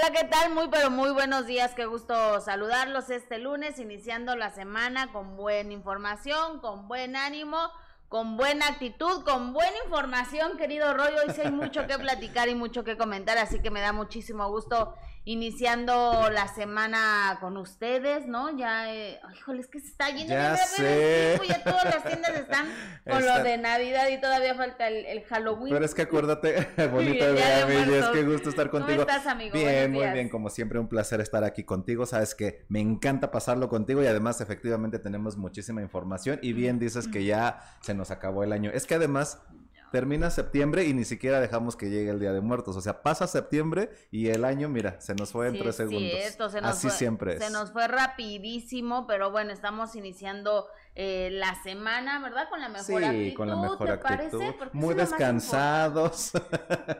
Hola, ¿qué tal? Muy, pero muy buenos días. Qué gusto saludarlos este lunes, iniciando la semana con buena información, con buen ánimo, con buena actitud, con buena información, querido Roy. Hoy sí hay mucho que platicar y mucho que comentar, así que me da muchísimo gusto iniciando la semana con ustedes, ¿no? Ya, eh, híjole, es que se está yendo Ya sé. tiempo, ya todas las tiendas están con lo Está- de Navidad y todavía falta el, el Halloween. Pero es que acuérdate, Día día, de es que gusto estar ¿Cómo contigo. estás, amigo? Bien, muy bien, como siempre un placer estar aquí contigo, sabes que me encanta pasarlo contigo y además efectivamente tenemos muchísima información y bien dices que ya se nos acabó el año. Es que además termina septiembre y ni siquiera dejamos que llegue el Día de Muertos, o sea, pasa septiembre y el año, mira, se nos fue en Sí, tres es segundos. cierto, se nos Así fue- siempre es. Se nos fue rapidísimo, pero bueno, estamos iniciando eh, la semana, ¿verdad? Con la mejor Sí, actitud, con la mejor ¿te actitud, parece? Porque muy descansados.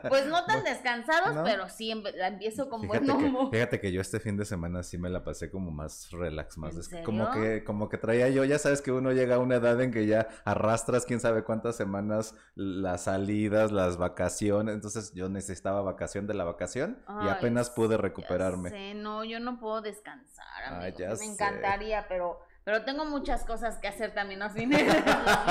Pues no tan descansados, ¿No? pero sí empe- la empiezo con Fíjate buen que, humor. fíjate que yo este fin de semana sí me la pasé como más relax, más ¿En des- como que como que traía yo, ya sabes que uno llega a una edad en que ya arrastras quién sabe cuántas semanas las salidas, las vacaciones, entonces yo necesitaba vacación de la vacación y apenas pude Ya recuperarme. sé, no, yo no puedo descansar, Ay, ya me sé. encantaría, pero pero tengo muchas cosas que hacer también los fines, los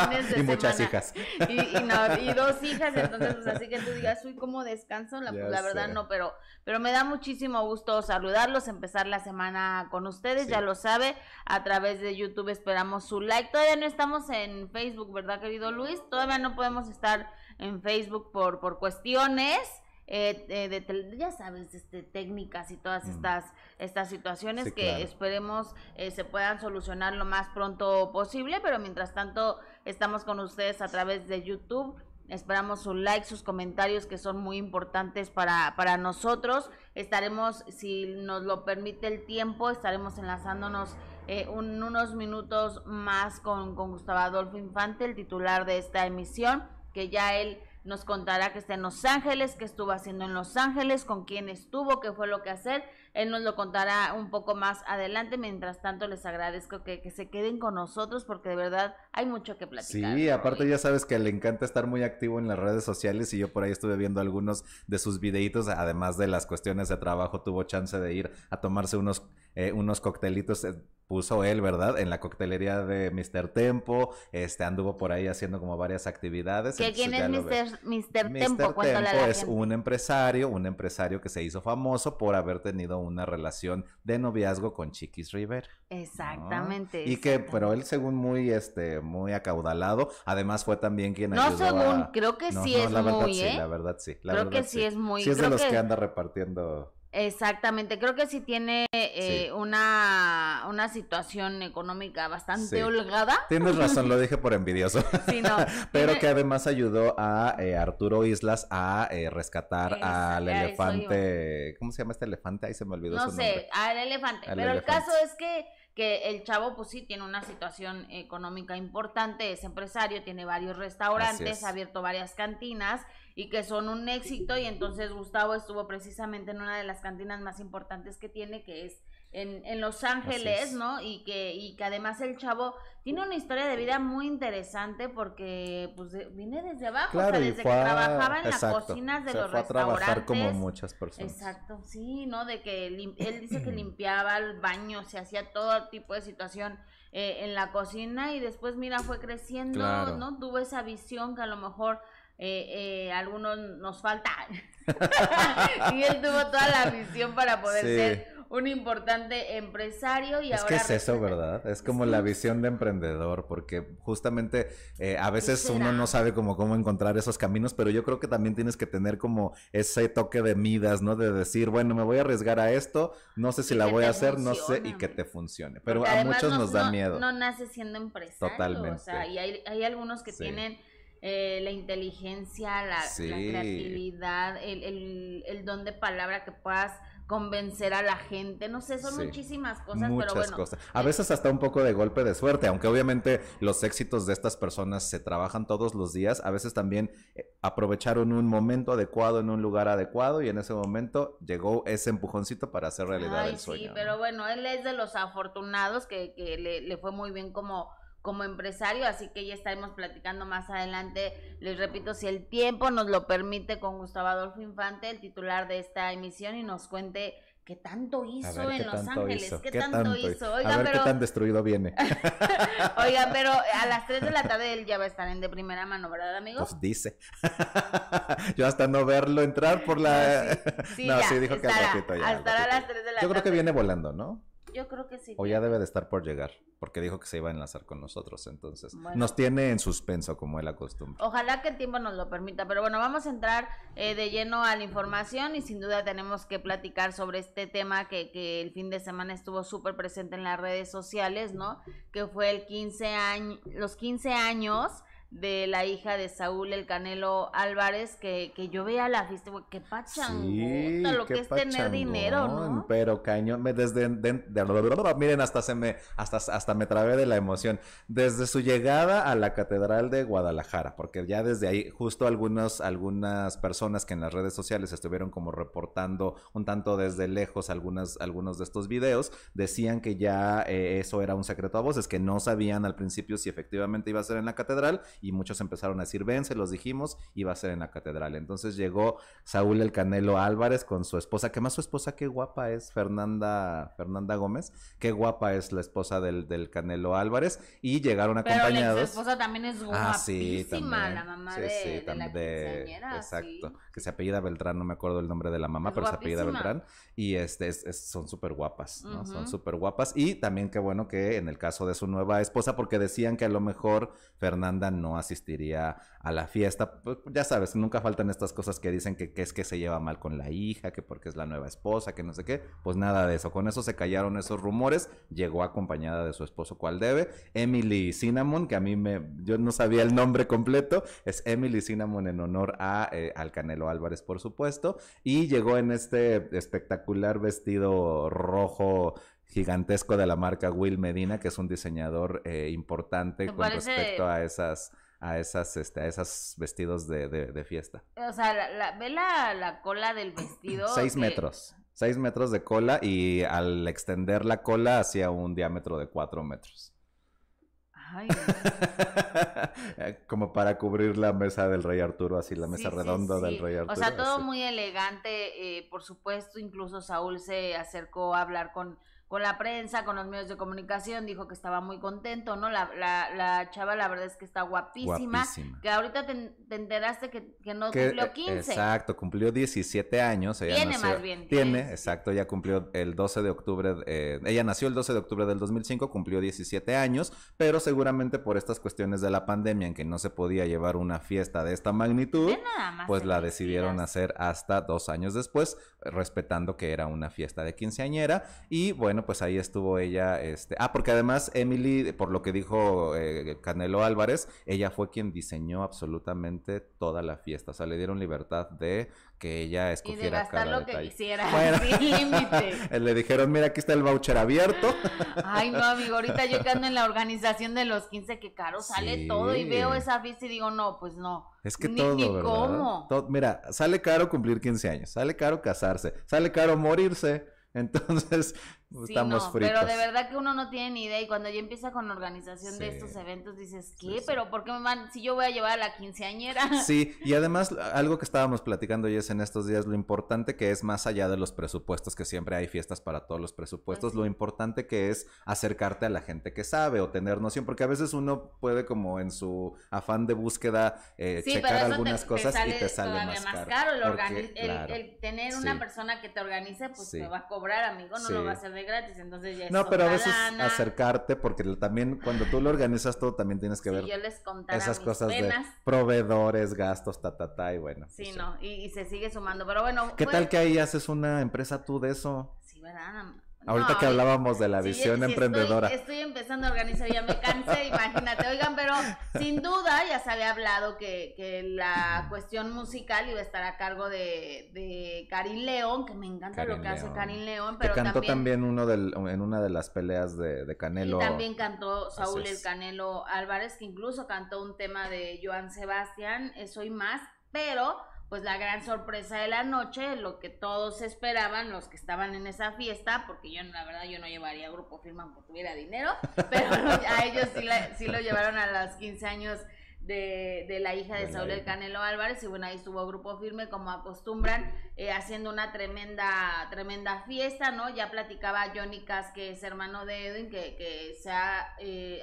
fines de Y muchas semana. hijas. Y, y no, y dos hijas, entonces, pues así que tú digas, uy, ¿cómo descanso? La, Ya la verdad sé. no, pero, pero me da muchísimo gusto saludarlos, empezar la semana con ustedes, Sí. ya lo sabe, a través de YouTube esperamos su like. Todavía no estamos en Facebook, ¿verdad, querido Luis? Todavía no podemos estar en Facebook por, por cuestiones. Eh, eh, de ya sabes, este, técnicas y todas Mm. estas, estas situaciones Sí, que claro. esperemos eh, se puedan solucionar lo más pronto posible, pero mientras tanto estamos con ustedes a través de YouTube. Esperamos su like, sus comentarios que son muy importantes para, para nosotros. Estaremos, si nos lo permite el tiempo, estaremos enlazándonos eh, un- unos minutos más con, con Gustavo Adolfo Infante, el titular de esta emisión, que ya él nos contará que está en Los Ángeles, qué estuvo haciendo en Los Ángeles, con quién estuvo, qué fue lo que hacer. Él nos lo contará un poco más adelante. Mientras tanto, les agradezco que, que se queden con nosotros porque de verdad hay mucho que platicar. Sí, aparte ya sabes que le encanta estar muy activo en las redes sociales y yo por ahí estuve viendo algunos de sus videitos, además de las cuestiones de trabajo, tuvo chance de ir a tomarse unos, eh, unos coctelitos, eh, puso él, ¿verdad? En la coctelería de Mr. Tempo, este anduvo por ahí haciendo como varias actividades. ¿Que entonces ¿Quién es. Mr. Mr. Mr. Tempo? A la es un empresario, un empresario que se hizo famoso por haber tenido una relación de noviazgo con Chiquis Rivera. ¿no? Exactamente. Y que, pero él según muy, este, muy acaudalado, además fue también quien No ayudó según, a... creo que No, sí no, es la verdad muy, sí, ¿eh? la verdad sí. la Creo que sí es muy- Sí es de los que... que- anda repartiendo... Exactamente, creo que sí tiene eh, Sí. una, una situación económica bastante Sí. holgada. Tienes razón, lo dije por envidioso. Sí, no, Pero tiene- que además ayudó a eh, Arturo Islas a eh, rescatar al elefante... ¿Cómo se llama este elefante? Ahí se me olvidó No su nombre. sé, al elefante. Al pero elefante. el caso es que, que el chavo, pues sí, tiene una situación económica importante, es empresario, tiene varios restaurantes, es. ha abierto varias cantinas y que son un éxito. Y entonces Gustavo estuvo precisamente en una de las cantinas más importantes que tiene, que es en, en Los Ángeles, es. ¿no? Y que, y que además el chavo tiene una historia de vida muy interesante porque pues viene desde abajo, o Claro, sea, y desde que a- trabajaba en exacto, las cocinas de se los fue a restaurantes. trabajar como muchas personas. Exacto, sí, ¿no? De que lim- él dice que limpiaba el baño, se hacía todo tipo de situación eh, en la cocina y después, mira, fue creciendo, Claro. ¿no? Tuvo esa visión que a lo mejor eh, eh, a algunos nos falta. y él tuvo toda la visión para poder Sí. ser un importante empresario y Es ahora que es eso, ¿verdad? Es como Sí. la visión de emprendedor, porque justamente eh, a veces uno no sabe cómo, cómo encontrar esos caminos, pero yo creo que también tienes que tener como ese toque de midas, ¿no? De decir, bueno, me voy a arriesgar a esto, no sé si Y la voy a hacer, no sé, y que te funcione. Pero a muchos no- nos da no- miedo. No nace siendo empresario. Totalmente. O sea, y hay, hay algunos que Sí. tienen eh, la inteligencia, la, la creatividad, el, el, el don de palabra que puedas convencer a la gente. No sé, son Sí. muchísimas cosas, Muchas pero bueno. cosas. A veces hasta un poco de golpe de suerte, aunque obviamente los éxitos de estas personas se trabajan todos los días, a veces también eh, aprovecharon un momento adecuado en un lugar adecuado y en ese momento llegó ese empujoncito para hacer realidad Ay, el sueño. sí, ¿no? pero bueno, él es de los afortunados que, que le, le fue muy bien como como empresario, así que ya estaremos platicando más adelante. Les repito, si el tiempo nos lo permite, con Gustavo Adolfo Infante, el titular de esta emisión, y nos cuente qué tanto hizo en Los Ángeles, ¿Qué, tanto, hizo. Oigan, a ver pero... qué tan destruido viene. Oigan, pero a las 3 de la tarde él ya va a estar en de primera mano, ¿verdad, amigo? Pues dice. Yo hasta no verlo entrar por la... Sí, no, sí, dijo que al ratito ya. Estará a las 3 de la Yo tarde. creo que viene volando, ¿no? Yo creo que sí. O ya debe de estar por llegar, porque dijo que se iba a enlazar con nosotros, entonces nos tiene en suspenso como él acostumbra. Ojalá que el tiempo nos lo permita, pero bueno, vamos a entrar eh, de lleno a la información y sin duda tenemos que platicar sobre este tema que, que el fin de semana estuvo súper presente en las redes sociales, ¿no? Que fue el 15 años, los 15 años de la hija de Saúl el Canelo Álvarez, que, que yo veía la fiesta, güey, qué pachangota, lo que es tener dinero, ¿no? Pero cañón, me- desde, de- de- miren, hasta se me, hasta, hasta me trabé de la emoción. Desde su llegada a la Catedral de Guadalajara, porque ya desde ahí, justo algunos, algunas personas que en las redes sociales estuvieron como reportando un tanto desde lejos algunas, algunos de estos videos, decían que ya eh, eso era un secreto a voces, que no sabían al principio si efectivamente iba a ser en la catedral y muchos empezaron a decir, ven, se los dijimos, iba a ser en la catedral. Entonces llegó Saúl el Canelo Álvarez con su esposa, que más su esposa, qué guapa es, Fernanda, Fernanda Gómez, qué guapa es la esposa del, del Canelo Álvarez, y llegaron Pero la acompañados. ex esposa también es guapísima, Ah, sí, también. la mamá Sí, de, sí, de la quinceañera, Exacto. Que se apellida Beltrán, no me acuerdo el nombre de la mamá, Es pero se apellida. Beltrán. Y este es- es- son súper guapas, ¿no? Son súper guapas. Y también qué bueno que en el caso de su nueva esposa, porque decían que a lo mejor Fernanda no asistiría a la fiesta. Pues, ya sabes, nunca faltan estas cosas que dicen que, que es que se lleva mal con la hija, que porque es la nueva esposa, que no sé qué. Pues nada de eso. Con eso se callaron esos rumores. Llegó acompañada de su esposo, cual debe. Emily Cinnamon, que a mí me. Yo no sabía el nombre completo. Es Emily Cinnamon en honor a eh, al Canelo Álvarez, por supuesto. Y llegó en este espectacular vestido rojo gigantesco de la marca Will Medina, que es un diseñador eh, importante ¿Te con parece- respecto a esas a esas este a esos vestidos de, de- de fiesta. O sea, la, la- ve la, la cola del vestido. Seis metros. Seis metros de cola y al extender la cola hacía un diámetro de cuatro metros. Ay, Como para cubrir la mesa del rey Arturo, así la mesa sí, sí, redonda sí. del rey Arturo. O sea, todo así. muy elegante, eh, por supuesto, incluso Saúl se acercó a hablar con, con la prensa, con los medios de comunicación, dijo que estaba muy contento, ¿no? La, la, la chava, la verdad es que está guapísima, Guapísima. que ahorita te, te enteraste que, que no Que, cumplió eh, 15. Exacto, cumplió 17 años. Ella Tiene nació- más bien, Tiene, exacto, ella cumplió el 12 de octubre, eh, ella nació el 12 de octubre del 2005, cumplió 17 años, pero seguramente por estas cuestiones de la pandemia en que no se podía llevar una fiesta de esta magnitud, nada pues la decidieron hacer hasta dos años después, eh, respetando que era una fiesta de quinceañera. Y bueno, pues ahí estuvo ella. Este... Ah, porque además Emily, por lo que dijo eh, Canelo Álvarez, ella fue quien diseñó absolutamente toda la fiesta. O sea, le dieron libertad de que ella Y de escogiera gastar cada lo que quisiera, Bueno. sin límite. Le dijeron, mira, aquí está el voucher abierto. Ay, no, amigo, ahorita yo que ando en la organización de los 15, que caro sale Sí. todo y veo esa fiesta y digo, no, pues no. Es que Ni- todo, ni ¿verdad? cómo. Todo- mira, sale caro cumplir 15 años, sale caro casarse, sale caro morirse. Entonces, Sí, estamos no, fritos. pero de verdad que uno no tiene ni idea y cuando ya empieza con la organización de estos eventos dices, ¿qué? Sí. ¿Pero por qué me van? Si yo voy a llevar a la quinceañera. Sí, y además algo que estábamos platicando ya en estos días, lo importante que es más allá de los presupuestos, que siempre hay fiestas para todos los presupuestos, Pues lo importante que es acercarte a la gente que sabe o tener noción, porque a veces uno puede como en su afán de búsqueda eh, checar algunas te, cosas y te sale todavía más, caro. El, porque, el- claro, el tener una persona que te organice, pues te va a cobrar, amigo, no lo va a hacer de gratis, entonces ya es No, pero a veces lana. acercarte, porque también cuando tú lo organizas todo, también tienes que Si ver yo les esas mis cosas penas, de proveedores, gastos, ta, ta, ta, y bueno. sí, pues, no, y, y se sigue sumando, pero bueno. ¿Qué pues, tal que ahí haces una empresa tú de eso? Sí, ¿verdad? Ahorita no, que hablábamos de la Sí, visión sí, emprendedora. Estoy, estoy empezando a organizar, ya me cansé, imagínate. Oigan, sin duda ya se había hablado que, que la cuestión musical iba a estar a cargo de, de Karin León, que me encanta lo que hace. Karin León, Que pero cantó también, también, uno del, en una de las peleas de, de Canelo. y también cantó Saúl el. Canelo Álvarez, que incluso cantó un tema de Joan Sebastián, Eso y más, pero pues la gran sorpresa de la noche, lo que todos esperaban, los que estaban en esa fiesta, porque yo la verdad yo no llevaría grupo firma aunque tuviera dinero, pero a ellos sí, sí lo llevaron a los 15 años de, de, la hija de Saúl El Canelo Álvarez y bueno ahí estuvo grupo firme como acostumbran eh, haciendo una tremenda tremenda fiesta no ya platicaba Johnny Cass que es hermano de Edwin que, que se ha, eh,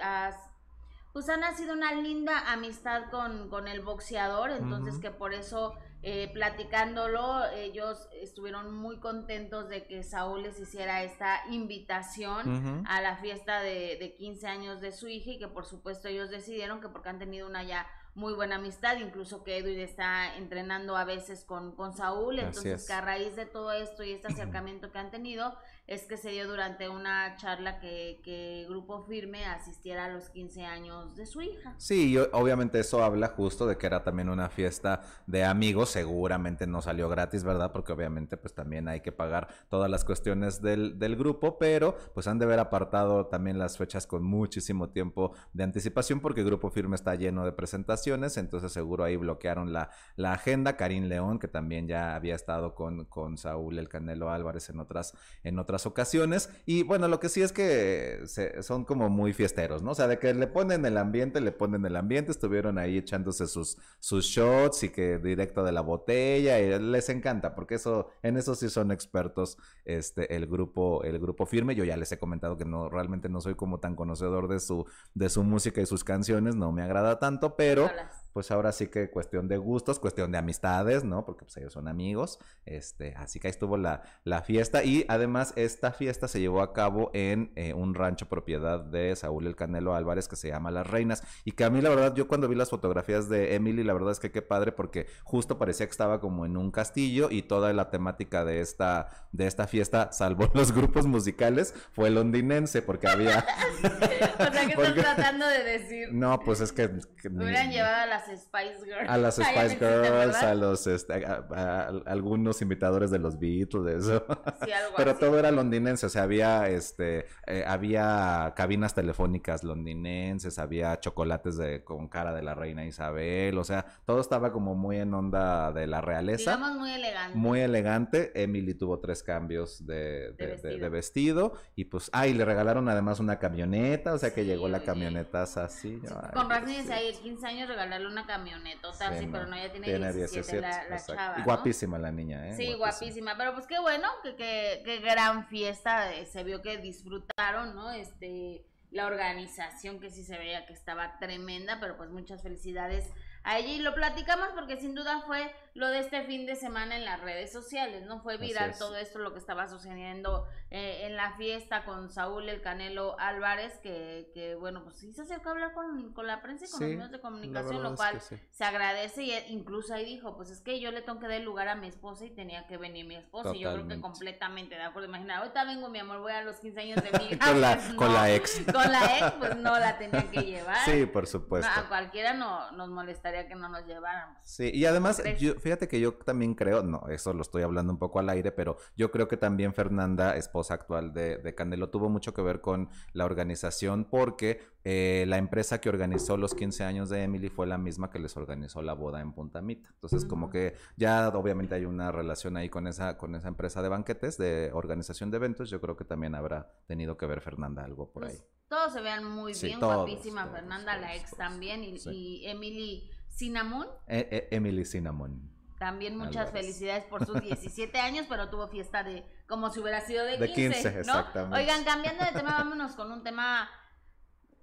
pues ha nacido una linda amistad con, con el boxeador entonces que por eso eh, platicándolo, ellos estuvieron muy contentos de que Saúl les hiciera esta invitación a la fiesta de, de 15 años de su hija y que por supuesto ellos decidieron que porque han tenido una ya muy buena amistad, incluso que Edwin está entrenando a veces con, con Saúl, entonces que a raíz de todo esto y este acercamiento que han tenido, es que se dio durante una charla que, que Grupo Firme asistiera a los 15 años de su hija. Sí, obviamente eso habla justo de que era también una fiesta de amigos, seguramente no salió gratis, ¿verdad? Porque obviamente pues también hay que pagar todas las cuestiones del, del grupo, pero pues han de haber apartado también las fechas con muchísimo tiempo de anticipación porque Grupo Firme está lleno de presentaciones, entonces seguro ahí bloquearon la, la agenda. Karim León, que también ya había estado con, con Saúl El Canelo Álvarez en otras, en otras ocasiones. Y bueno, lo que sí es que son como muy fiesteros, ¿no? O sea, de que le ponen el ambiente, le ponen el ambiente, estuvieron ahí echándose sus, sus shots y que directo de la botella, y les encanta, porque eso, en eso sí son expertos, este, el grupo, el grupo firme. Yo ya les he comentado que no, realmente no soy como tan conocedor de su, de su música y sus canciones, no me agrada tanto, pero pues ahora sí que cuestión de gustos, cuestión de amistades, ¿no? Porque pues ellos son amigos, este, así que ahí estuvo la, la fiesta y además esta fiesta se llevó a cabo en eh, un rancho propiedad de Saúl El Canelo Álvarez que se llama Las Reinas y que a mí la verdad yo cuando vi las fotografías de Emily la verdad es que qué padre porque justo parecía que estaba como en un castillo y toda la temática de esta, de esta fiesta, salvo los grupos musicales, fue londinense porque había... o sea, ¿qué estás tratando de decir? No, pues es que... Me hubieran llevado a las Spice Girls. A las Spice Girls, a los este, a, algunos imitadores de los Beatles, eso. Sí, algo Pero todo era londinense, o sea, había este eh, había cabinas telefónicas londinenses, había chocolates de con cara de la reina Isabel, o sea, todo estaba como muy en onda de la realeza. Digamos muy elegante. Muy elegante. Emily tuvo tres cambios de, de, vestido. y pues, ah, y le regalaron además una camioneta, o sea que llegó la camioneta así. con razón ahí 15 años regalarle una camioneta, o sea, sí, pero no, ya tiene, 17, la, chava. Guapísima la niña, ¿eh? Sí, guapísima. pero pues qué bueno, que, que, gran fiesta, eh, se vio que disfrutaron, ¿no? Este, la organización que sí se veía que estaba tremenda, pero pues muchas felicidades Allí lo platicamos porque sin duda fue lo de este fin de semana en las redes sociales, ¿no? Fue viral todo esto, lo que estaba sucediendo eh, en la fiesta con Saúl El Canelo Álvarez, que, que bueno, pues sí se acercó a hablar con, con la prensa y con los medios de comunicación, lo cual se agradece y incluso ahí dijo, pues es que yo le tengo que dar lugar a mi esposa y tenía que venir mi esposa y yo creo que completamente de acuerdo. Imagina, ahorita vengo mi amor, voy a los 15 años de mi con, la, con la ex. Con la ex, pues no la tenía que llevar. Sí, por supuesto. a cualquiera no, nos molestaría que no nos lleváramos. Sí, y además, yo, fíjate que yo también creo, no, eso lo estoy hablando un poco al aire, pero yo creo que también Fernanda, esposa actual de, de Canelo, tuvo mucho que ver con la organización porque eh, la empresa que organizó los 15 años de Emily fue la misma que les organizó la boda en Punta Mita. Entonces, como que ya obviamente hay una relación ahí con esa, con esa empresa de banquetes, de organización de eventos. Yo creo que también habrá tenido que ver Fernanda algo por pues, ahí. Todos se vean muy bien, guapísima Fernanda, la ex también, y Emily Cinnamon. E, e, Emily Cinnamon. También muchas felicidades por sus 17 años, pero tuvo fiesta de como si hubiera sido de 15. De 15, exactamente. Oigan, cambiando de tema, vámonos con un tema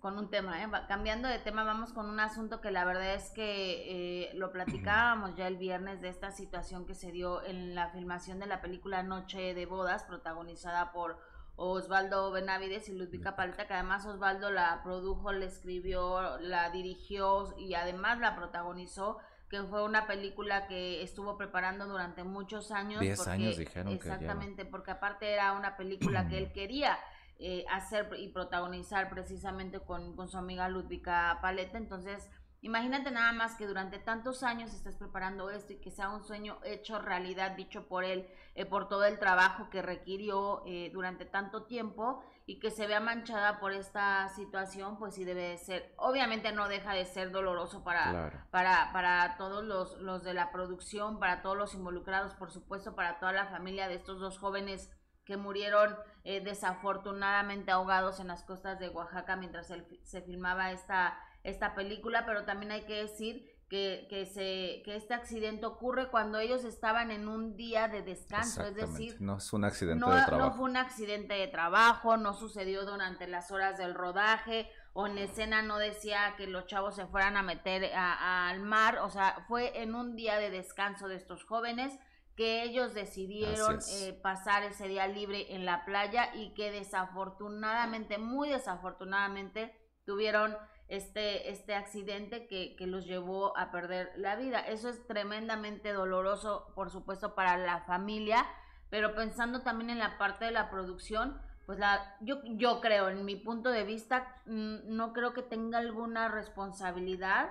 con un tema, ¿eh? cambiando de tema, vamos con un asunto que la verdad es que eh, lo platicábamos ya el viernes de esta situación que se dio en la filmación de la película Noche de Bodas, protagonizada por Osvaldo Benavides y Ludvika Paleta, que además Osvaldo la produjo, la escribió, la dirigió y además la protagonizó, que fue una película que estuvo preparando durante muchos años. Diez años dijeron Exactamente, porque aparte era una película que él quería eh, hacer y protagonizar precisamente con, con su amiga Ludvika Paleta, entonces Imagínate nada más que durante tantos años estés preparando esto y que sea un sueño hecho realidad, dicho por él, eh, por todo el trabajo que requirió eh, durante tanto tiempo y que se vea manchada por esta situación, pues sí debe de ser, obviamente no deja de ser doloroso para, para, para todos los, los de la producción, para todos los involucrados, por supuesto, para toda la familia de estos dos jóvenes que murieron eh, desafortunadamente ahogados en las costas de Oaxaca mientras se filmaba esta, esta película, pero también hay que decir que, que, se, que este accidente ocurre cuando ellos estaban en un día de descanso, es decir, no es un accidente de trabajo. No fue un accidente de trabajo, no sucedió durante las horas del rodaje, o en escena no decía que los chavos se fueran a meter al mar, o sea, fue en un día de descanso de estos jóvenes que ellos decidieron eh, pasar ese día libre en la playa y que desafortunadamente, muy desafortunadamente, tuvieron este, este accidente que, que, los llevó a perder la vida. Eso es tremendamente doloroso, por supuesto, para la familia, pero pensando también en la parte de la producción, pues la, yo, yo creo, en mi punto de vista, mm, no creo que tenga alguna responsabilidad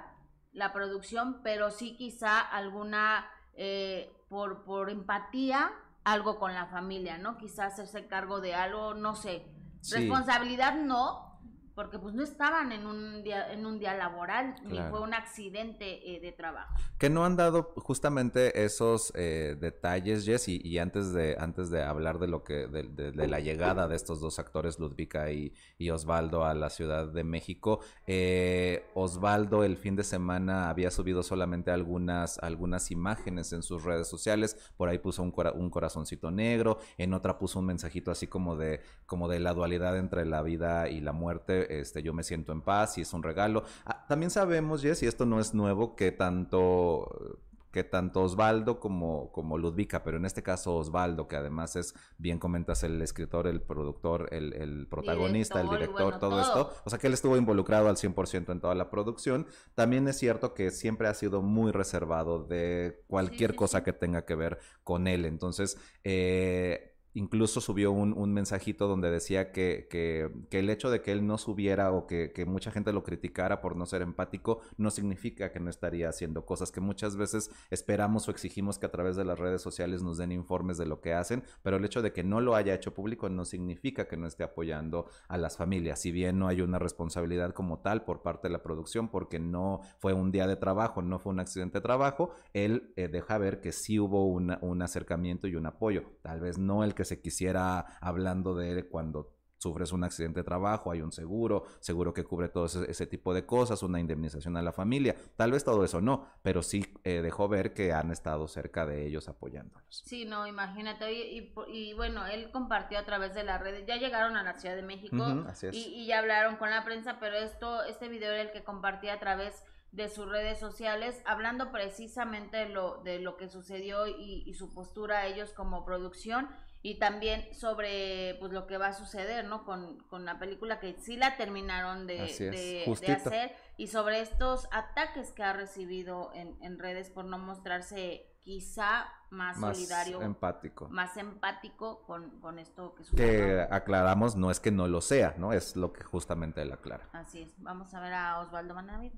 la producción, pero sí quizá alguna, eh, por, por empatía, algo con la familia, ¿no? Quizás hacerse cargo de algo, no sé. Responsabilidad no, porque pues no estaban en un día, en un día laboral, ni fue un accidente eh, de trabajo. Que no han dado justamente esos eh, detalles, Jess, y, antes de, antes de hablar de lo que, de, la llegada de estos dos actores, Ludvika y, Osvaldo, a la Ciudad de México, eh, Osvaldo el fin de semana había subido solamente algunas, algunas imágenes en sus redes sociales, por ahí puso un, un corazoncito negro, en otra puso un mensajito así como de, como de la dualidad entre la vida y la muerte este, yo me siento en paz y es un regalo. Ah, también sabemos, Jess, y esto no es nuevo, que tanto que tanto Osvaldo como, como Ludvika, pero en este caso Osvaldo, que además es, bien comentas, el escritor, el productor, el, protagonista, el director, todo, esto, o sea que él estuvo involucrado al 100% en toda la producción, también es cierto que siempre ha sido muy reservado de cualquier cosa que tenga que ver con él, entonces... Eh, incluso subió un, un mensajito donde decía que, que, que, el hecho de que él no subiera o que, que, mucha gente lo criticara por no ser empático no significa que no estaría haciendo cosas que muchas veces esperamos o exigimos que a través de las redes sociales nos den informes de lo que hacen, pero el hecho de que no lo haya hecho público no significa que no esté apoyando a las familias, si bien no hay una responsabilidad como tal por parte de la producción porque no fue un día de trabajo, no fue un accidente de trabajo, él eh, deja ver que sí hubo un acercamiento y un apoyo, tal vez no el que se quisiera hablando de cuando sufres un accidente de trabajo, hay un seguro, seguro que cubre todo ese, tipo de cosas, una indemnización a la familia. Tal vez todo eso no, pero sí eh, dejó ver que han estado cerca de ellos apoyándolos. Sí, no, imagínate. Y, bueno, él compartió a través de las redes, ya llegaron a la Ciudad de México y, ya hablaron con la prensa, pero esto, este video era el que compartía a través de sus redes sociales, hablando precisamente de lo, de lo que sucedió y, y su postura ellos como producción y también sobre pues lo que va a suceder, ¿no? Con, con la película que sí la terminaron de, hacer y sobre estos ataques que ha recibido en, en redes por no mostrarse quizá más, solidario, empático. más empático con, con esto que sucede. Que aclaramos, no es que no lo sea, ¿no? Es lo que justamente él aclara. Así es. Vamos a ver a Osvaldo Manavides.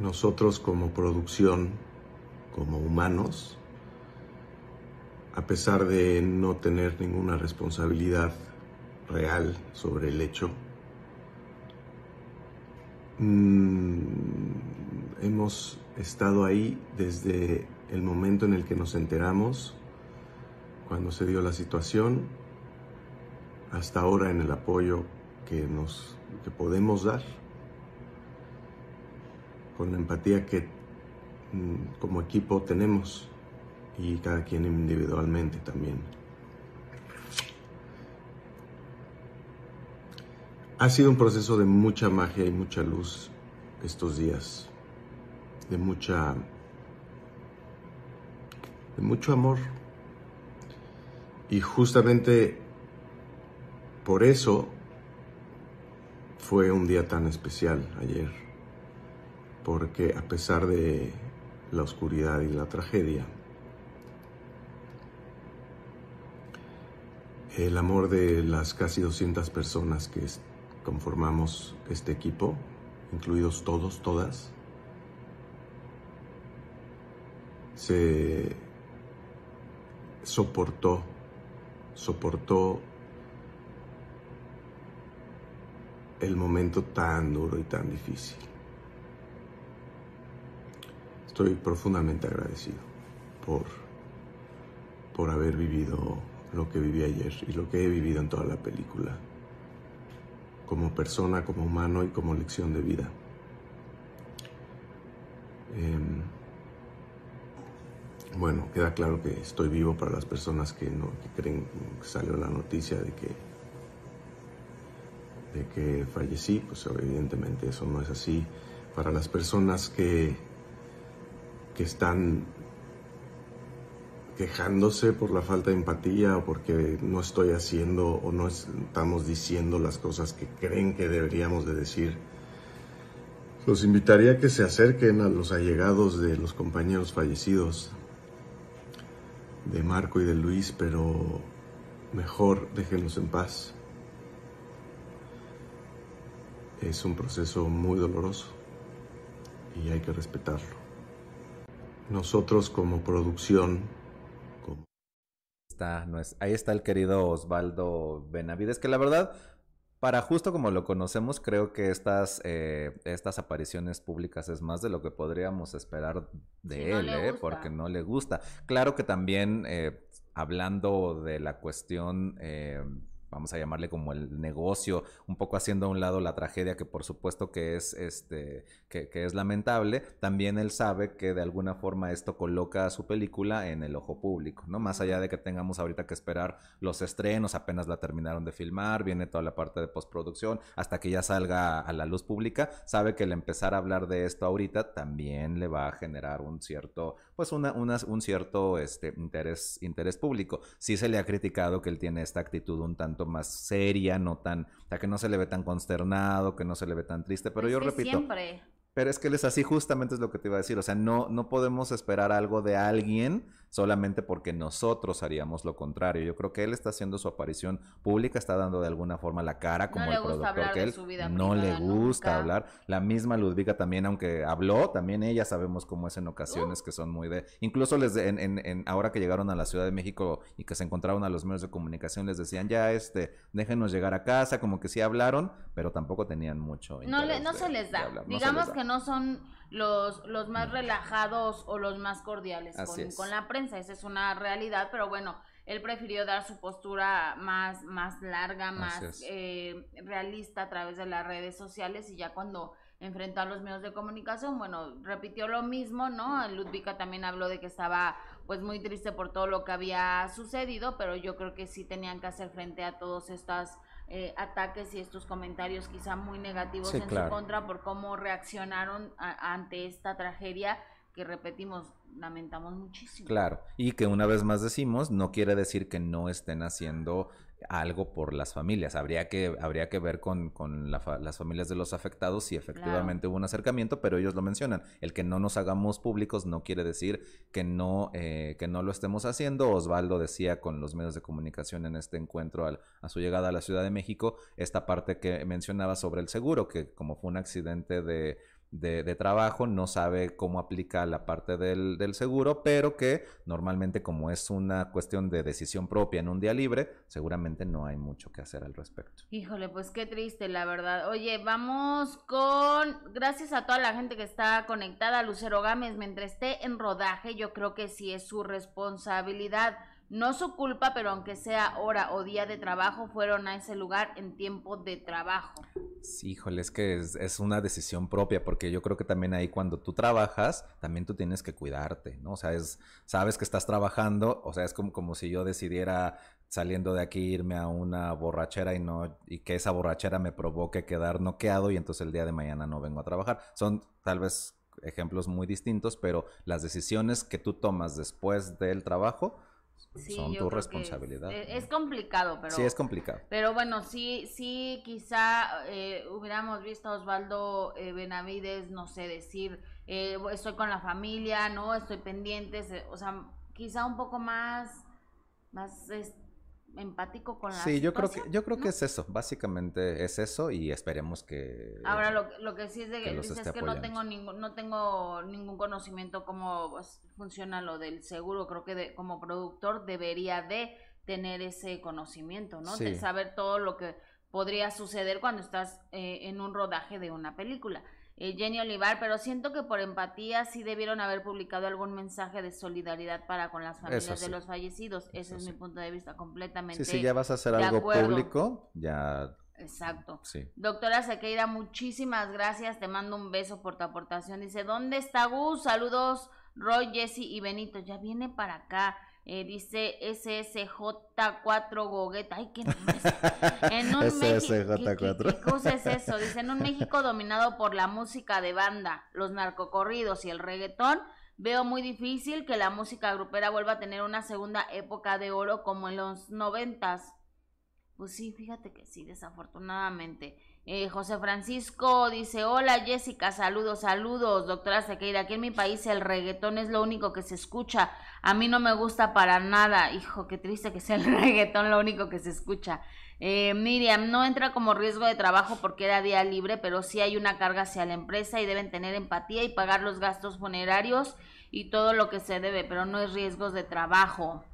Nosotros como producción, como humanos, a pesar de no tener ninguna responsabilidad real sobre el hecho, mm, hemos estado ahí desde el momento en el que nos enteramos, cuando se dio la situación, hasta ahora en el apoyo que, nos, que podemos dar, con la empatía que mm, como equipo tenemos y cada quien individualmente también. Ha sido un proceso de mucha magia y mucha luz estos días, de mucha de mucho amor. Y justamente por eso fue un día tan especial ayer, porque a pesar de la oscuridad y la tragedia, el amor de las casi 200 personas que conformamos este equipo, incluidos todos, todas, se soportó, soportó el momento tan duro y tan difícil. Estoy profundamente agradecido por, por haber vivido lo que viví ayer y lo que he vivido en toda la película, como persona, como humano y como lección de vida. Em, bueno, queda claro que estoy vivo para las personas que no que creen que salió la noticia de que de que fallecí, pues evidentemente eso no es así. Para las personas que, que están quejándose por la falta de empatía o porque no estoy haciendo o no estamos diciendo las cosas que creen que deberíamos de decir, los invitaría a que se acerquen a los allegados de los compañeros fallecidos, de Marco y de Luis, pero mejor déjenlos en paz. Es un proceso muy doloroso y hay que respetarlo. Nosotros como producción... Está, no es, ahí está el querido Osvaldo Benavides, que la verdad, para justo como lo conocemos, creo que estas, eh, estas apariciones públicas es más de lo que podríamos esperar de él, eh, porque no le gusta. Claro que también, eh, hablando de la cuestión vamos a llamarle como el negocio, un poco haciendo a un lado la tragedia que por supuesto que es, este, que, es lamentable, también él sabe que de alguna forma esto coloca a su película en el ojo público, ¿no? Más allá de que tengamos ahorita que esperar los estrenos, apenas la terminaron de filmar, viene toda la parte de postproducción, hasta que ya salga a la luz pública, sabe que el empezar a hablar de esto ahorita también le va a generar un cierto, pues una, un cierto este, interés, interés público. Sí se le ha criticado que él tiene esta actitud un tanto más seria, no tan, o sea, que no se le ve tan consternado, que no se le ve tan triste, pero yo repito, siempre. Pero es que él es así, justamente es lo que te iba a decir. O sea, no, no podemos esperar algo de alguien solamente porque nosotros haríamos lo contrario. Yo creo que él está haciendo su aparición pública, está dando de alguna forma la cara como el productor que él no le gusta hablar. La misma Ludviga también, aunque habló, también ella sabemos cómo es en ocasiones que son muy de. Incluso les en, en, ahora que llegaron a la Ciudad de México y que se encontraron a los medios de comunicación, les decían ya este, déjenos llegar a casa, como que sí hablaron, pero tampoco tenían mucho. No, no se les da. Digamos que no son los, los más relajados o los más cordiales con, con, la prensa. Esa es una realidad, pero bueno, él prefirió dar su postura más, más larga, más eh, realista a través de las redes sociales y ya cuando enfrentó a los medios de comunicación, bueno, repitió lo mismo, ¿no? Ludvika también habló de que estaba pues muy triste por todo lo que había sucedido, pero yo creo que sí tenían que hacer frente a todas estas eh, ataques y estos comentarios quizá muy negativos en su contra por cómo reaccionaron ante esta tragedia que repetimos, lamentamos muchísimo. Claro, y que una vez más decimos, no quiere decir que no estén haciendo algo por las familias. Habría que, habría que ver con, con las familias de los afectados si efectivamente hubo un acercamiento, pero ellos lo mencionan. El que no nos hagamos públicos no quiere decir que no, eh, que no lo estemos haciendo. Osvaldo decía con los medios de comunicación en este encuentro al, a su llegada a la Ciudad de México, esta parte que mencionaba sobre el seguro, que como fue un accidente de de, trabajo, no sabe cómo aplica la parte del, del, seguro, pero que normalmente como es una cuestión de decisión propia en un día libre, seguramente no hay mucho que hacer al respecto. Híjole, pues qué triste, la verdad. Oye, vamos con, gracias a toda la gente que está conectada, Lucero Gámez, mientras esté en rodaje, yo creo que sí es su responsabilidad no su culpa, pero aunque sea hora o día de trabajo, fueron a ese lugar en tiempo de trabajo. Sí, híjole, es que es, una decisión propia, porque yo creo que también ahí cuando tú trabajas, también tú tienes que cuidarte, ¿no? O sea, es, sabes que estás trabajando, o sea, es como, como si yo decidiera saliendo de aquí irme a una borrachera y no y que esa borrachera me provoque quedar noqueado y entonces el día de mañana no vengo a trabajar. Son tal vez ejemplos muy distintos, pero las decisiones que tú tomas después del trabajo son tu responsabilidad. Es, complicado, pero... Sí, es complicado. Pero bueno, sí, sí, quizá eh, hubiéramos visto a Osvaldo eh, Benavides, no sé, decir, eh, estoy con la familia, ¿no? Estoy pendiente, o sea, quizá un poco más, más, empático con la Sí, yo creo que yo creo que es eso, básicamente es eso y esperemos que Ahora lo, lo que sí es de que, dices que no tengo ningún no tengo ningún conocimiento cómo funciona lo del seguro, creo que de, como productor debería de tener ese conocimiento, ¿no? De saber todo lo que podría suceder cuando estás eh, en un rodaje de una película. Eh, Jenny Olivar, pero siento que por empatía sí debieron haber publicado algún mensaje de solidaridad para con las familias de los fallecidos. Ese es mi punto de vista completamente. Sí, sí, ya vas a hacer algo público, ya Exacto. Sí. Doctora Sequeira, muchísimas gracias. Te mando un beso por tu aportación. Dice, ¿dónde está Gus? Saludos, Roy, Jesse y Benito. Ya viene para acá. Eh, dice SSJ4 Gogueta. Ay, ¿qué nombre es? En un SSJ4. ¿qué, cosa es eso? Dice, en un México dominado por la música de banda, los narcocorridos y el reggaetón, veo muy difícil que la música grupera vuelva a tener una segunda época de oro como en los noventas. Pues sí, fíjate que sí, desafortunadamente. Eh, José Francisco dice, hola Jessica, saludos, saludos, doctora Sequeira, aquí en mi país el reggaetón es lo único que se escucha, a mí no me gusta para nada, hijo, qué triste que sea el reggaetón lo único que se escucha. Eh, Miriam, no entra como riesgo de trabajo porque era día libre, pero sí hay una carga hacia la empresa y deben tener empatía y pagar los gastos funerarios y todo lo que se debe, pero no es riesgos de trabajo.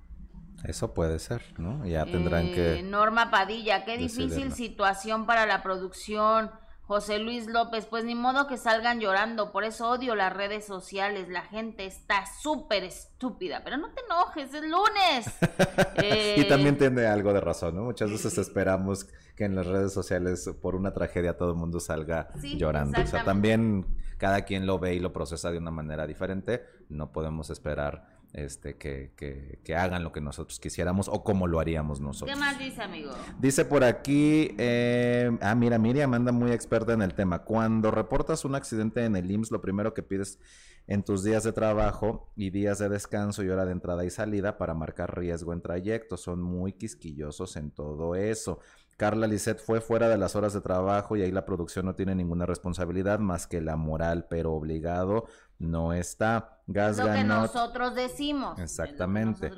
Eso puede ser, ¿no? Ya tendrán que... Eh, Norma Padilla, qué difícil situación para la producción. José Luis López, pues ni modo que salgan llorando, por eso odio las redes sociales, la gente está súper estúpida, pero no te enojes, es lunes. y también tiene algo de razón, ¿no? Muchas veces esperamos que en las redes sociales por una tragedia todo el mundo salga llorando. O sea, también cada quien lo ve y lo procesa de una manera diferente, no podemos esperar este, que, que, hagan lo que nosotros quisiéramos o como lo haríamos nosotros. ¿Qué más dice, amigo? Dice por aquí, eh, ah, mira, Miriam anda muy experta en el tema. Cuando reportas un accidente en el IMSS, lo primero que pides en tus días de trabajo y días de descanso y hora de entrada y salida para marcar riesgo en trayecto. Son muy quisquillosos en todo eso. Carla Lisset fue fuera de las horas de trabajo y ahí la producción no tiene ninguna responsabilidad más que la moral, pero obligado no está. Gas lo que nosotros decimos. Exactamente.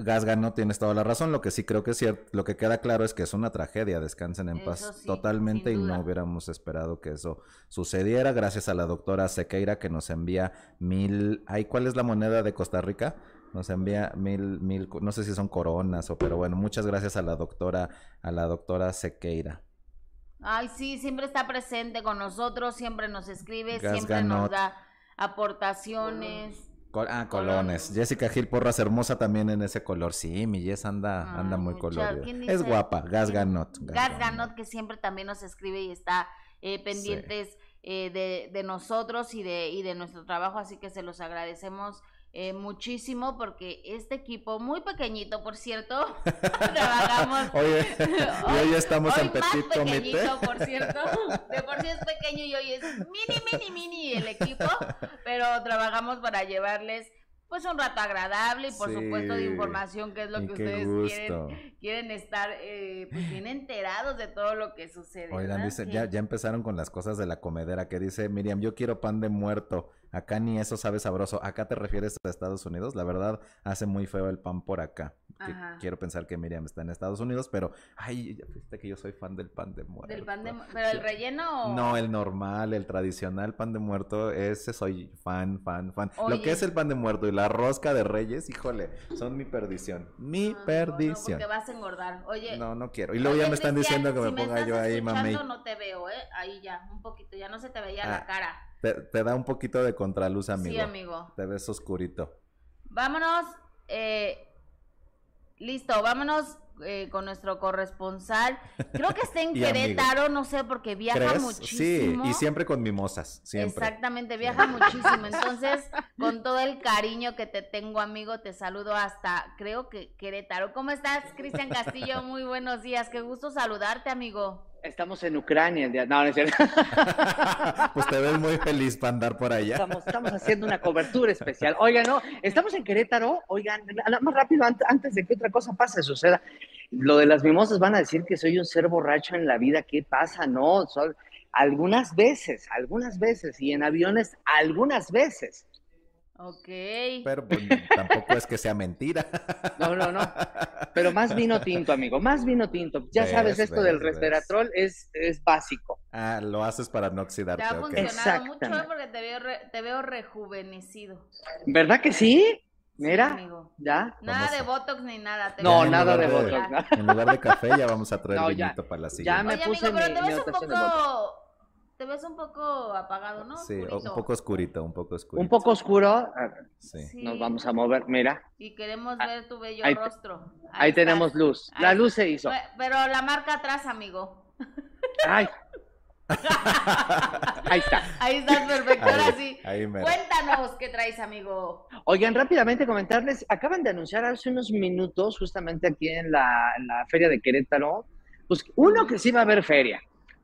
Gas ganó, tienes toda la razón. Lo que sí creo que es cierto, lo que queda claro es que es una tragedia. Descansen en paz totalmente y no hubiéramos esperado que eso sucediera. Gracias a la doctora Sequeira que nos envía mil. Ay, ¿cuál es la moneda de Costa Rica? Nos envía mil, mil, no sé si son coronas o, pero bueno, muchas gracias a la doctora, a la doctora Sequeira. Ay, sí, siempre está presente con nosotros, siempre nos escribe, siempre nos da aportaciones. ah, colones. Jessica Gil Porras, hermosa también en ese color. Sí, mi Jess anda, anda muy colorida. Es guapa, Gas Ganot. Gas Ganot, que siempre también nos escribe y está eh, pendientes eh, de, de, nosotros y de, y de nuestro trabajo, así que se los agradecemos eh, muchísimo porque este equipo, muy pequeñito por cierto, trabajamos. Oye, hoy estamos hoy en Petit más pequeñito, por cierto. De por sí es pequeño y hoy es mini, mini, mini el equipo, pero trabajamos para llevarles pues un rato agradable y por supuesto de información que es lo que ustedes quieren, quieren estar eh, pues bien enterados de todo lo que sucede. Oigan, dice, ya, ya empezaron con las cosas de la comedera que dice Miriam, yo quiero pan de muerto. Acá ni eso sabe sabroso. ¿Acá te refieres a Estados Unidos? La verdad, hace muy feo el pan por acá. Quiero pensar que Miriam está en Estados Unidos, pero, ay, ya viste que yo soy fan del pan de muerto. ¿Del pan de ¿Pero el relleno No, el normal, el tradicional pan de muerto, ese soy fan, fan, fan. Lo que es el pan de muerto y la rosca de reyes, híjole, son mi perdición. Mi perdición. No, porque vas a engordar. Oye. No, no quiero. Y luego ya me están diciendo que me ponga yo ahí, mami. no te veo, ¿eh? Ahí ya, un poquito, ya no se te veía la ah, cara. Te, da un poquito de contraluz, amigo. Sí, amigo. Te ves oscurito. Vámonos. Eh, listo, vámonos eh, con nuestro corresponsal. Creo que está en Querétaro, no sé, porque viaja muchísimo. Sí, y siempre con mimosas, siempre. Exactamente, viaja muchísimo. Entonces, con todo el cariño que te tengo, amigo, te saludo hasta, creo que Querétaro. ¿Cómo estás, Cristian Castillo? Muy buenos días, qué gusto saludarte, amigo. Estamos en Ucrania el día. No, no es cierto. pues te ves muy feliz para andar por allá. Estamos, estamos haciendo una cobertura especial. Oigan, no, estamos en Querétaro. Oigan, más rápido, antes de que otra cosa pase, suceda. Lo de las mimosas van a decir que soy un ser borracho en la vida. ¿Qué pasa? No, son algunas veces, algunas veces, y en aviones, algunas veces. Ok. Pero pues, tampoco es que sea mentira. No, no, no. Pero más vino tinto, amigo, más vino tinto. Ya sabes, esto del resveratrol es, es básico. Ah, lo haces para no oxidarte. Te ha funcionado mucho porque te veo, te veo rejuvenecido. ¿Verdad que sí? Mira, amigo. ya. Nada Vamos de a- botox ni nada. te No, nada de botox. Ya. En lugar de café ya vamos a traer No, ya- vinito para la ya siguiente. me Oye, puse amigo, pero mi- te mi ves un poco... Te ves un poco apagado, ¿no? Sí, un poco oscurito, un poco oscurito. Un poco oscuro. A ver, Sí. Sí. Nos vamos a mover, mira. Y queremos Ah, ver tu bello ahí rostro. Ahí tenemos luz. La luz se hizo. Pe- Pero la marca atrás, amigo. Ay. Ahí está. Ahí estás perfecto, ahora Ahí, sí. Cuéntanos qué traes, amigo. Oigan, rápidamente comentarles, acaban de anunciar hace unos minutos, justamente aquí en la, en la feria de Querétaro, pues uno que sí va a haber feria.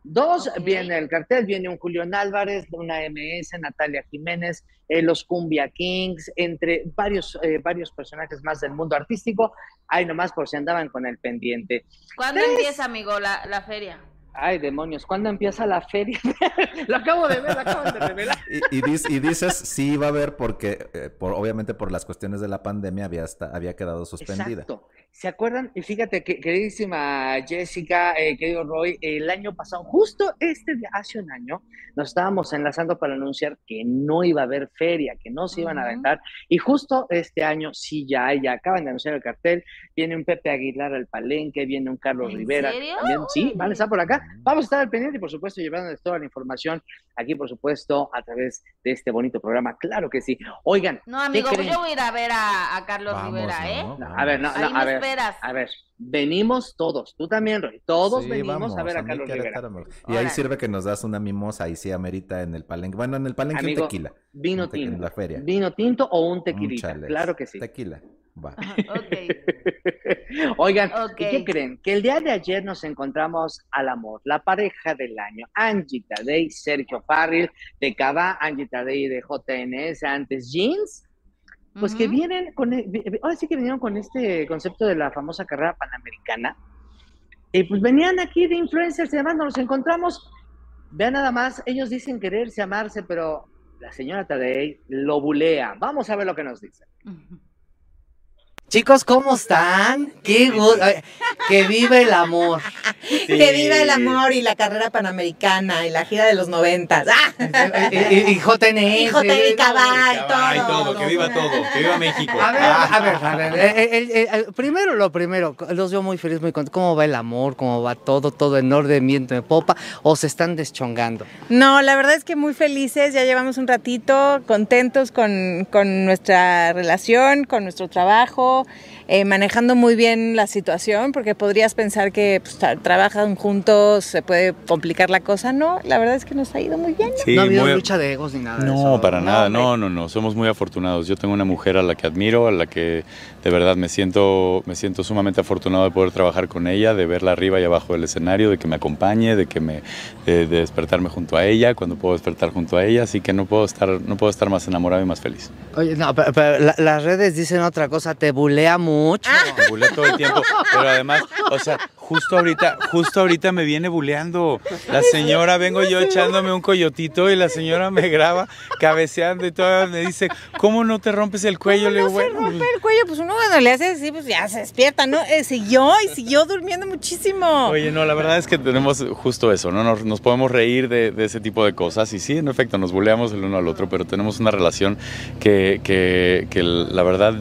Dos, viene el cartel, viene un Julián Álvarez, una MS, Natalia Jiménez, eh, los Cumbia Kings, entre varios, eh, varios personajes más del mundo artístico. Ahí nomás por si andaban con el pendiente. ¿Cuándo Tres. empieza, amigo, la, la feria? Ay, demonios, ¿cuándo empieza la feria? lo acabo de ver, lo acaban de revelar. Y, y dis- y dices, sí va a haber porque, eh, por, obviamente por las cuestiones de la pandemia había, esta- había quedado suspendida. Exacto. ¿Se acuerdan? Y fíjate, que, queridísima Jessica, eh, querido Roy, el año pasado, justo este de hace un año, nos estábamos enlazando para anunciar que no iba a haber feria, que no se iban a aventar. Y justo este año, sí, ya hay, ya acaban de anunciar el cartel. Viene un Pepe Aguilar al Palenque, viene un Carlos ¿En Rivera. serio? También, sí, van a estar por acá. Vamos a estar al pendiente y, por supuesto, llevándoles toda la información aquí, por supuesto, a través de este bonito programa. Claro que sí. Oigan, No, amigo, ¿qué pues yo voy a ir a ver a, a Carlos Vamos, Rivera, ¿eh? ¿no? No, a ver, no, Ahí no, a me ver. esperas. A ver, venimos todos, tú también, Roy. Todos Sí, venimos vamos, a ver a Carlos Rivera. Y ahí sirve que nos das una mimosa, ahí sí amerita en el palenque. Bueno, en el palenque Amigo, un tequila. Vino Un te- En tinto. la feria. Vino tinto o un tequilita. Claro que sí. Tequila. Va. ok. Oigan, Ok. ¿y qué creen? Que el día de ayer nos encontramos al amor, la pareja del año, Angie Tadei, Sergio Farril de Cava, Angie Tadei de JNS, antes Jeans, pues que vienen con, e- ahora sí que vinieron con este concepto de la famosa carrera panamericana. Y pues venían aquí de influencers y demás, nos los encontramos. Vean nada más, ellos dicen quererse, amarse, pero la señora Tadei lo bulea. Vamos a ver lo que nos dice. Chicos, ¿cómo están? Qué gusto. Que viva el amor. Que viva el amor y la carrera panamericana y la gira de los noventas. ¡Ah! Y, y- y JNS. Y JN Cabal, Ay, todo. todo, que viva todo, que viva México. A ver, a ver, a ver. eh, eh, eh, primero lo primero, los veo muy felices, muy contentos. ¿Cómo va el amor? ¿Cómo va todo? ¿Todo en orden, viento de popa? ¿O se están deschongando? No, la verdad es que muy felices, ya llevamos un ratito, contentos con, con nuestra relación, con nuestro trabajo, eh, manejando muy bien la situación, porque podrías pensar que pues, tra- trabajan juntos, se puede complicar la cosa. No, la verdad es que nos ha ido muy bien. Sí, no ha habido muy- lucha de egos ni nada de No, eso. para nada, hombre. no, no, no, somos muy afortunados. Yo tengo una mujer a la que admiro, a la que de verdad me siento, me siento sumamente afortunado de poder trabajar con ella, de verla arriba y abajo del escenario, de que me acompañe, de que me, de, de despertarme junto a ella, cuando puedo despertar junto a ella, así que no puedo estar, no puedo estar más enamorado y más feliz. Oye, no, pero, pero la- las redes dicen otra cosa, te bulea mucho. Me bulea todo el tiempo, pero además, o sea, justo ahorita, justo ahorita me viene buleando. La señora, vengo yo echándome un coyotito y la señora me graba cabeceando y todo, me dice, ¿cómo no te rompes el cuello? Le digo, se bueno, rompe el cuello, pues uno cuando le hace así, pues ya se despierta, ¿no? Eh, siguió y siguió durmiendo muchísimo. Oye, no, la verdad es que tenemos justo eso, ¿no? Nos, nos podemos reír de, de ese tipo de cosas y sí, en efecto, nos buleamos el uno al otro, pero tenemos una relación que, que, que la verdad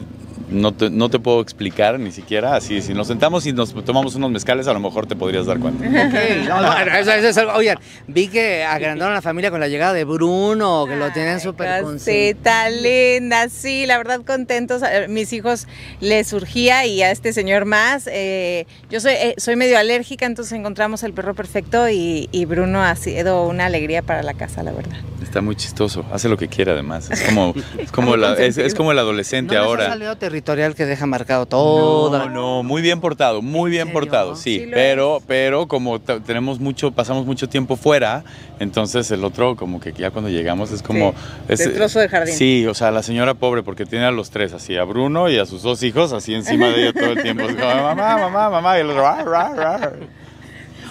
no te, no te puedo explicar ni siquiera. Así, si nos sentamos y nos tomamos unos mezcales, a lo mejor te podrías dar cuenta. Ok, no, no, eso- eso es algo- Oigan, vi que agrandaron la familia con la llegada de Bruno, que lo tienen súper consentido. Cosita linda, sí, la verdad contentos. A Mis hijos les surgía y a este señor más. Eh, yo soy, eh, soy medio alérgica, entonces encontramos el perro perfecto y, y Bruno ha sido una alegría para la casa, la verdad. Está muy chistoso, hace lo que quiere además. Es como, es como, la- es, es como el adolescente ¿No les ha ahora. Territorial que deja marcado todo. No, no, muy bien portado, muy ¿En bien serio? portado, sí, Sí pero, pero como tenemos mucho, pasamos mucho tiempo fuera, entonces el otro como que ya cuando llegamos es como... es- Destrozo de jardín. Sí, o sea, la señora pobre porque tiene a los tres así, a Bruno y a sus dos hijos así encima de ella todo el tiempo, es como, mamá, mamá, mamá, y el otro, "Rar, rar, rar".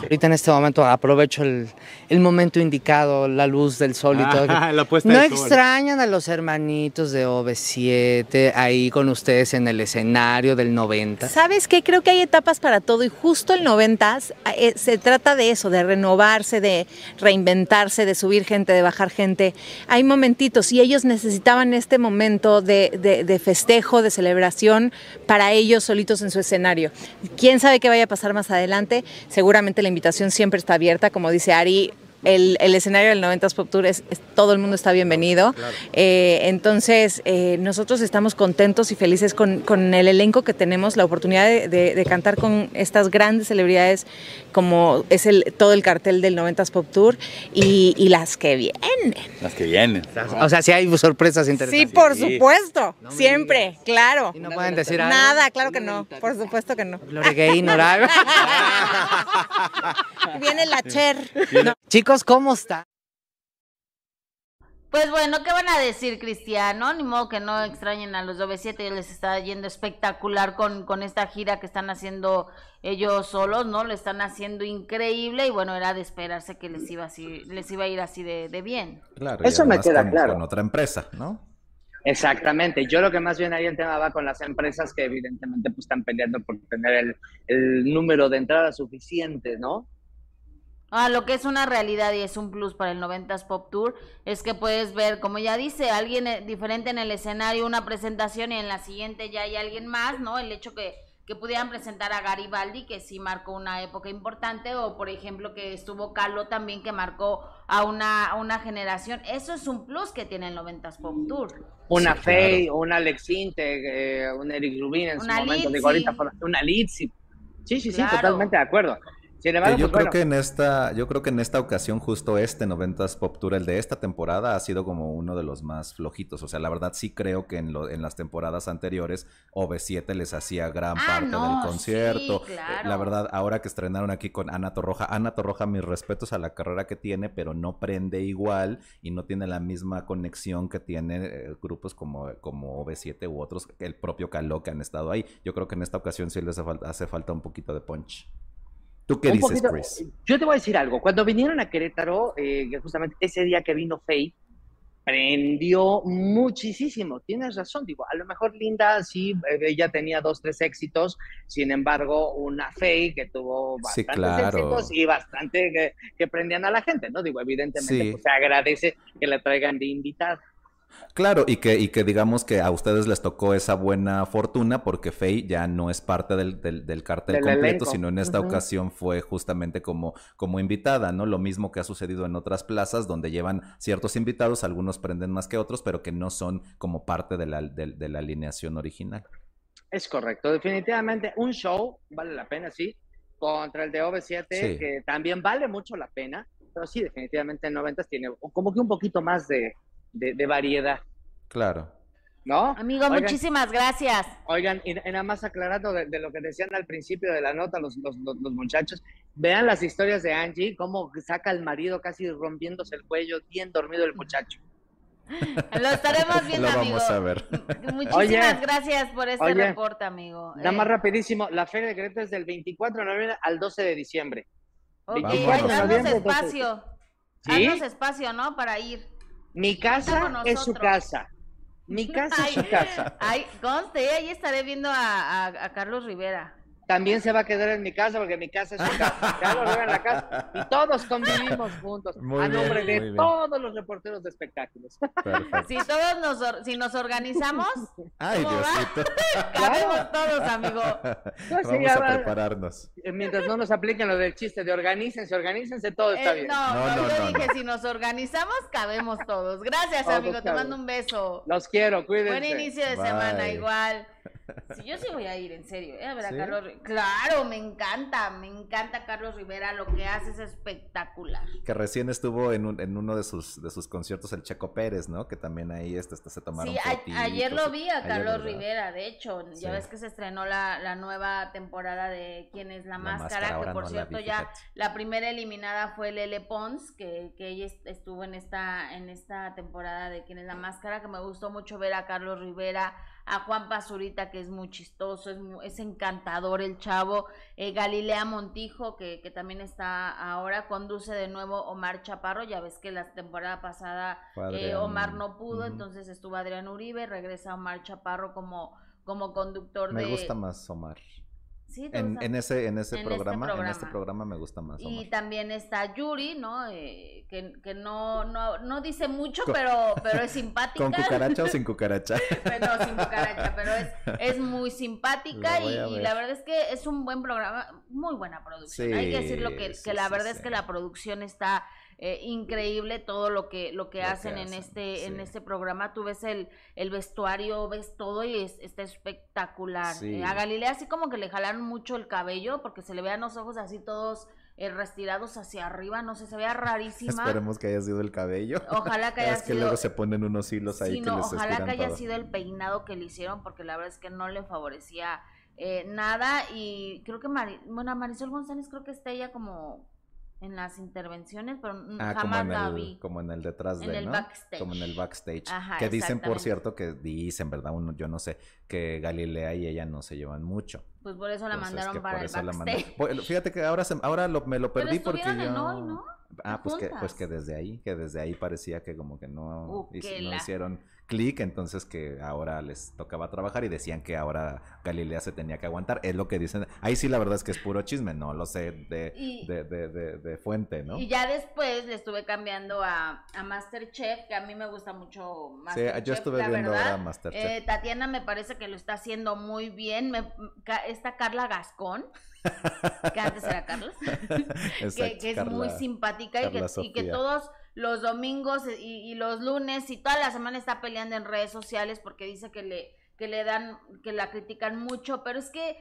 Ahorita en este momento aprovecho el, el momento indicado, la luz del sol y todo. Ah, la puesta ¿No extrañan a los hermanitos de OV7 ahí con ustedes en el escenario del 90? ¿Sabes qué? Creo que hay etapas para todo y justo el 90 eh, se trata de eso, de renovarse, de reinventarse, de subir gente, de bajar gente. Hay momentitos y ellos necesitaban este momento de, de- de festejo, de celebración para ellos solitos en su escenario. ¿Quién sabe qué vaya a pasar más adelante? Seguramente la invitación siempre está abierta, como dice Ari. El, el escenario del 90s Pop Tour es, es- todo el mundo está bienvenido. Eh, entonces, eh, nosotros estamos contentos y felices con, con el elenco que tenemos, la oportunidad de, de- de cantar con estas grandes celebridades como es el, todo el cartel del 90s Pop Tour y, y las que vienen. Las que vienen. O sea, si hay sorpresas interesantes. Sí, por Sí. supuesto, No siempre, claro. ¿Y no pueden decir algo? Nada, claro que no, por supuesto que no. Gloria Gaynor. Viene la Cher. No. Chicos, ¿cómo está? Pues bueno, ¿qué van a decir, Cristiano? Ni modo que no extrañen a los OV7, les está yendo espectacular con, con esta gira que están haciendo ellos solos, ¿no? Lo están haciendo increíble y bueno, era de esperarse que les iba así, les iba a ir así de, de bien. Claro, Eso me queda con- claro. Con otra empresa, ¿no? Exactamente. Yo lo que más bien ahí el tema va con las empresas que evidentemente pues, están peleando por tener el, el número de entradas suficiente, ¿no? Ah, lo que es una realidad y es un plus para el 90s Pop Tour es que puedes ver, como ya dice, alguien eh, diferente en el escenario, una presentación y en la siguiente ya hay alguien más, ¿no? El hecho que, que pudieran presentar a Garibaldi, que sí marcó una época importante, o por ejemplo que estuvo Carlo también, que marcó a una, a una generación. Eso es un plus que tiene el 90s Pop Tour. Una Sí, Faye, claro. un Alex Integ, eh, un Eric Rubin en Una su momento. Litzy. Digo, ahorita una Litzy. Sí, sí, sí, Claro. totalmente de acuerdo. Sin embargo, Que yo pues, creo bueno, que en esta, yo creo que en esta ocasión, justo este 90s Pop Tour, el de esta temporada, ha sido como uno de los más flojitos. O sea, la verdad sí creo que en, lo, en las temporadas anteriores, OV7 les hacía gran Ah, parte no, del sí, concierto. Eh, claro. La verdad, ahora que estrenaron aquí con Ana Torroja, Ana Torroja, mis respetos a la carrera que tiene, pero no prende igual y no tiene la misma conexión que tiene eh, grupos como, como OV7 u otros, el propio Caló que han estado ahí. Yo creo que en esta ocasión sí les hace falta, hace falta un poquito de punch. ¿Tú qué dices, poquito- Chris? Yo te voy a decir algo. Cuando vinieron a Querétaro, eh, justamente ese día que vino Faye, prendió muchísimo. Tienes razón, digo, a lo mejor Linda sí, eh, ella tenía dos, tres éxitos, sin embargo, una Faye que tuvo Sí, bastantes claro. éxitos y bastante que, que prendían a la gente, ¿no? Digo, evidentemente, Sí. pues, se agradece que la traigan de invitada. Claro, y que, y que digamos que a ustedes les tocó esa buena fortuna porque Faye ya no es parte del, del, del cartel Del completo, elenco. sino en esta ocasión fue justamente como, como invitada, ¿no? Lo mismo que ha sucedido en otras plazas donde llevan ciertos invitados, algunos prenden más que otros, pero que no son como parte de la, de- de la alineación original. Es correcto, definitivamente un show vale la pena, sí, contra el de OV7, Sí. que también vale mucho la pena, pero sí, definitivamente en 90 tiene como que un poquito más de, de- de variedad, Claro. ¿no? Amigo, Oigan, muchísimas gracias. Oigan, y, y nada más aclarando de, de lo que decían al principio de la nota los, los, los- los muchachos, vean las historias de Angie, cómo saca al marido casi rompiéndose el cuello, bien dormido el muchacho. Lo estaremos viendo, Lo amigo. vamos a ver. Muchísimas Oye. gracias por este Oye. reporte, amigo. Nada Eh, más rapidísimo, la Feria de Querétaro es del 24 de noviembre al 12 de diciembre. ok, 24 de haznos espacio. ¿Sí? Haznos espacio, ¿no? Para ir. Mi casa es su casa. Mi casa es su Ay, casa. Ay, conste, ahí estaré viendo a, a- a Carlos Rivera. También se va a quedar en mi casa porque mi casa es su casa. Ya lo en la casa. Y todos convivimos juntos. Muy a bien, nombre de todos los reporteros de espectáculos. Perfecto. Si todos nos, or- si nos organizamos, Ay. Diosito. cabemos todos, amigo. Vamos sí, a va- prepararnos. Mientras no nos apliquen lo del chiste de organícense, organícense, todo está Eh, bien. no, No, no, no, yo no, dije, no. si nos organizamos, cabemos todos. Gracias, Todos amigo, te mando un beso. Los quiero, cuídense. Buen inicio de Bye. semana, igual. Sí, yo sí voy a ir, en serio. ¿eh? A ver a ¿Sí? Carlos Claro, me encanta, me encanta Carlos Rivera. Lo que hace es espectacular. Que recién estuvo en, un- en uno de sus, de sus conciertos el Checo Pérez, ¿no? Que también ahí este, este, se tomaron Sí, a- ayer lo vi a Carlos. Rivera, de hecho, Sí. ya ves que se estrenó la, la nueva temporada de ¿Quién es la, La máscara? Máscara, que por no cierto vi, ya la primera eliminada fue Lele Pons, que, que ella est- estuvo en esta, en esta temporada de ¿Quién es la máscara? Que me gustó mucho ver a Carlos Rivera a Juan Pazurita, que es muy chistoso, es, es encantador el chavo, eh, Galilea Montijo, que, que, también está ahora, conduce de nuevo Omar Chaparro, ya ves que la temporada pasada eh, Omar no pudo, entonces estuvo Adrián Uribe, regresa Omar Chaparro como, como conductor de... Me gusta más Omar en, ese, en ese este programa, en este programa me gusta más. Y también está Yuri, ¿no? Eh, que, que no, no, no dice mucho, pero, pero es simpática. ¿Con cucaracha o sin cucaracha? no, sin cucaracha, pero es, es muy simpática y, la verdad es que es un buen programa, muy buena producción. Hay que decirlo que, que la verdad es que la producción está eh, increíble todo lo que lo que hacen en este en este programa tú ves el, el vestuario ves todo y es, está espectacular eh, a Galilea así como que le jalaron mucho el cabello porque se le vean los ojos así todos eh, restirados hacia arriba, no sé, se vea rarísima. Esperemos que haya sido el cabello. Ojalá que haya es que luego se ponen unos hilos ahí que Ojalá que haya sido el peinado que le hicieron, porque la verdad es que no le favorecía nada. Y creo que bueno, Marisol González creo que está ella como en las intervenciones, pero ah, jamás como la el, vi. Como en el detrás en de, el backstage. Como en el backstage. que dicen, por cierto, que dicen, ¿verdad? Uno, yo no sé, que Galilea y ella no se llevan mucho. Pues por eso la mandaron para el backstage. Fíjate que ahora, se, ahora lo, me lo perdí porque yo... ¿no? Ah, pues que, pues que desde ahí, que desde ahí parecía que como que no, no hicieron clic, entonces que ahora les tocaba trabajar y decían que ahora Galilea se tenía que aguantar. Es lo que dicen. Ahí sí la verdad es que es puro chisme, no lo sé de, de, de, de, fuente, ¿no? Y ya después le estuve cambiando a, a Masterchef, que a mí me gusta mucho Masterchef. Sí, yo estuve viendo verdad. Masterchef. Eh, Tatiana me parece que lo está haciendo muy bien. Me, está Carla Gascón. que antes era Carlos, que, es muy simpática y que, y que, todos los domingos y, los lunes y toda la semana está peleando en redes sociales porque dice que le, que le dan, que la critican mucho, pero es que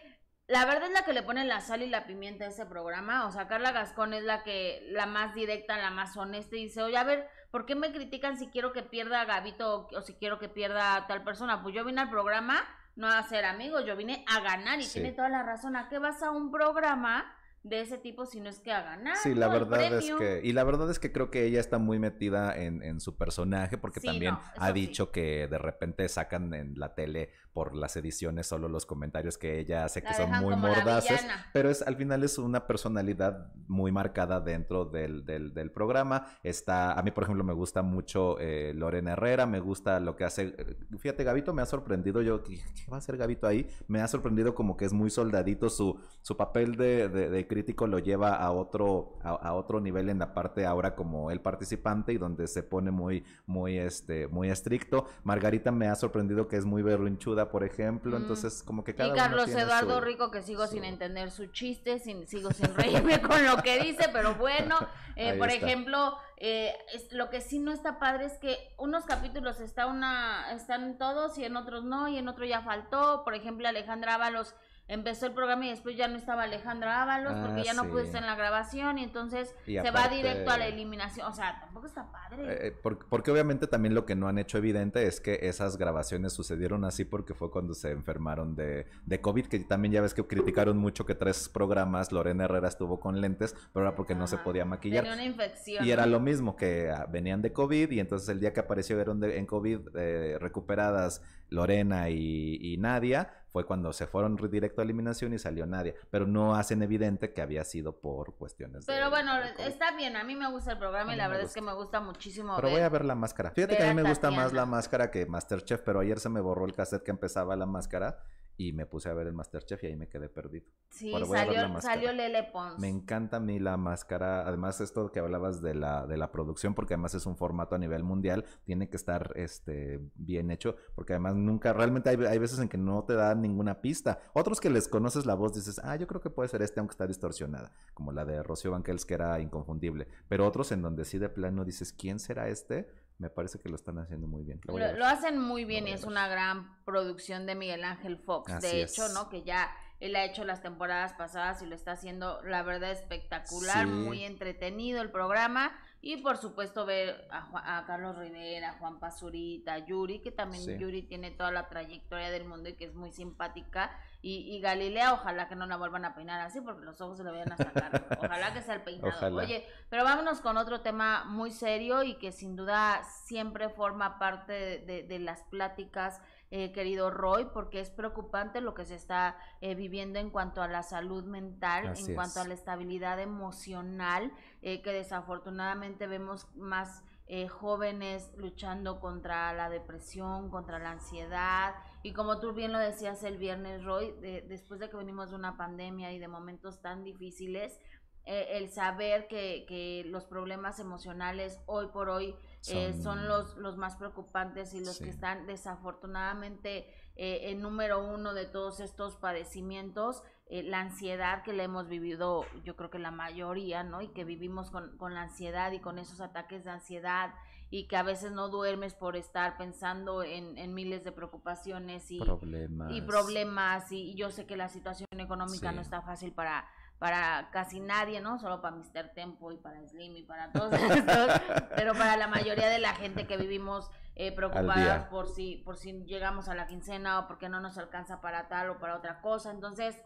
la verdad es la que le pone la sal y la pimienta a ese programa, o sea, Carla Gascón es la que, la más directa, la más honesta y dice, oye, a ver, ¿por qué me critican si quiero que pierda a Gabito o, si quiero que pierda a tal persona? Pues yo vine al programa no a ser amigos, yo vine a ganar y tiene toda la razón, ¿a qué vas a un programa? De ese tipo si no es que a ganar. Sí, la verdad es que, y la verdad es que creo que ella está muy metida en, en su personaje porque también ha dicho que de repente sacan en la tele por las ediciones solo los comentarios que ella hace que son muy mordaces, pero es al final es una personalidad muy marcada dentro del, del, del programa. Está, a mí por ejemplo me gusta mucho eh, Lorena Herrera, me gusta lo que hace, eh, fíjate Gabito me ha sorprendido, yo, ¿qué, va a hacer Gabito ahí? Me ha sorprendido como que es muy soldadito su, su papel de, de, de crítico lo lleva a otro, a, otro nivel en la parte ahora como el participante y donde se pone muy, muy, este, muy estricto. Margarita me ha sorprendido que es muy berrinchuda, por ejemplo, mm. entonces como que cada Y Carlos Eduardo Rico, que sigo sin entender su chiste, sin, sigo sin reírme con lo que dice, pero bueno, eh, por ejemplo, eh, lo que sí no está padre es que unos capítulos está una, están todos y en otros no, y en otro ya faltó, por ejemplo, Alejandra Ábalos empezó el programa y después ya no estaba Alejandra Ábalos porque ah, ya no pudo estar en la grabación y entonces se va directo a la eliminación. O sea, tampoco está padre. Eh, eh, porque, obviamente también lo que no han hecho evidente es que esas grabaciones sucedieron así porque fue cuando se enfermaron de, de COVID, que también ya ves que criticaron mucho que tres programas Lorena Herrera estuvo con lentes, pero era porque no se podía maquillar. Tenía una infección. Y era lo mismo, que ah, venían de COVID y entonces el día que aparecieron en COVID eh, recuperadas Lorena y, Nadia, fue cuando se fueron directo a eliminación y salió Nadia. Pero no hacen evidente que había sido por cuestiones Pero bueno, está bien, a mí me gusta el programa y la verdad es que me gusta muchísimo. Pero voy a ver la máscara. Fíjate que a mí me gusta más la máscara que Masterchef, pero ayer se me borró el cassette que empezaba la máscara y me puse a ver el Masterchef y ahí me quedé perdido. Sí, salió, salió, Lele Pons. Me encanta a mí la máscara, además esto que hablabas de la, de la producción, porque además es un formato a nivel mundial, tiene que estar este, bien hecho, porque además nunca, realmente hay, hay veces en que no te dan ninguna pista. Otros que les conoces la voz dices, ah, yo creo que puede ser este aunque está distorsionada, como la de Rocío Banquels que era inconfundible, pero otros en donde sí de plano dices, ¿quién será este? Me parece que lo están haciendo muy bien. Lo, hacen muy bien y es una gran producción de Miguel Ángel Fox, de hecho, ¿no? Que ya él ha hecho las temporadas pasadas y lo está haciendo, la verdad, espectacular, muy entretenido el programa. Y por supuesto ver a, Carlos Rivera, a Juan Pazurita, a Yuri, que también Yuri tiene toda la trayectoria del mundo y que es muy simpática. Y, Galilea, ojalá que no la vuelvan a peinar así porque los ojos se le vayan a sacar. Ojalá que sea el peinado. Oye, pero vámonos con otro tema muy serio y que sin duda siempre forma parte de, las pláticas, eh, querido Roy, porque es preocupante lo que se está eh, viviendo en cuanto a la salud mental, en cuanto a la estabilidad emocional, eh, que desafortunadamente vemos más eh, jóvenes luchando contra la depresión, contra la ansiedad. Y como tú bien lo decías el viernes, Roy, después de que venimos de una pandemia y de momentos tan difíciles, eh, el saber que, que, los problemas emocionales hoy por hoy eh, son, los, los más preocupantes y los que están desafortunadamente en número uno de todos estos padecimientos, la ansiedad que le hemos vivido, yo creo que la mayoría, ¿no? Y que vivimos con, con la ansiedad y con esos ataques de ansiedad y que a veces no duermes por estar pensando en, en miles de preocupaciones y problemas. y, problemas y, yo sé que la situación económica no está fácil para para casi nadie, ¿no? Solo para Mr. Tempo y para Slim y para todos estos, pero para la mayoría de la gente que vivimos eh, preocupadas por si, por si llegamos a la quincena o porque no nos alcanza para tal o para otra cosa. Entonces,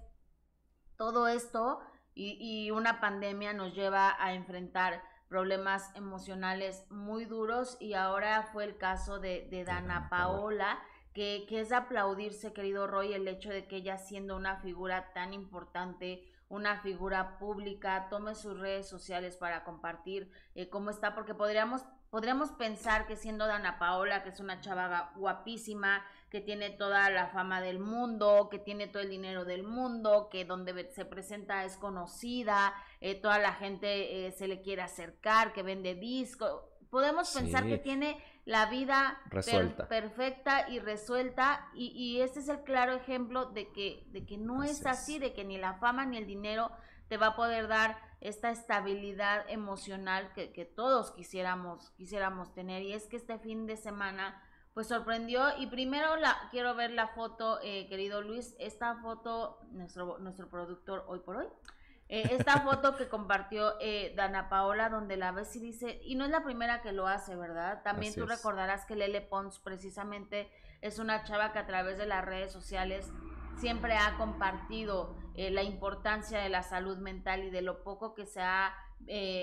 todo esto y, y una pandemia nos lleva a enfrentar problemas emocionales muy duros y ahora fue el caso de, de Dana Paola, que, que es aplaudirse, querido Roy, el hecho de que ella siendo una figura tan importante, una figura pública, tome sus redes sociales para compartir eh, cómo está, porque podríamos, podríamos pensar que siendo Dana Paola, que es una chava guapísima, que tiene toda la fama del mundo, que tiene todo el dinero del mundo, que donde se presenta es conocida, eh, toda la gente eh, se le quiere acercar, que vende disco. Podemos pensar que tiene la vida perfecta y resuelta y, y, este es el claro ejemplo de que, de que no es así, de que ni la fama ni el dinero te va a poder dar esta estabilidad emocional que, que todos quisiéramos, quisiéramos tener. Y es que este fin de semana pues sorprendió. Y primero la quiero ver la foto eh, querido Luis. Esta foto nuestro nuestro productor hoy por hoy eh, esta foto que compartió eh, Dana Paola donde la ves y dice y no es la primera que lo hace verdad también tú recordarás que Lele Pons precisamente es una chava que a través de las redes sociales siempre ha compartido la importancia de la salud mental y de lo poco que se ha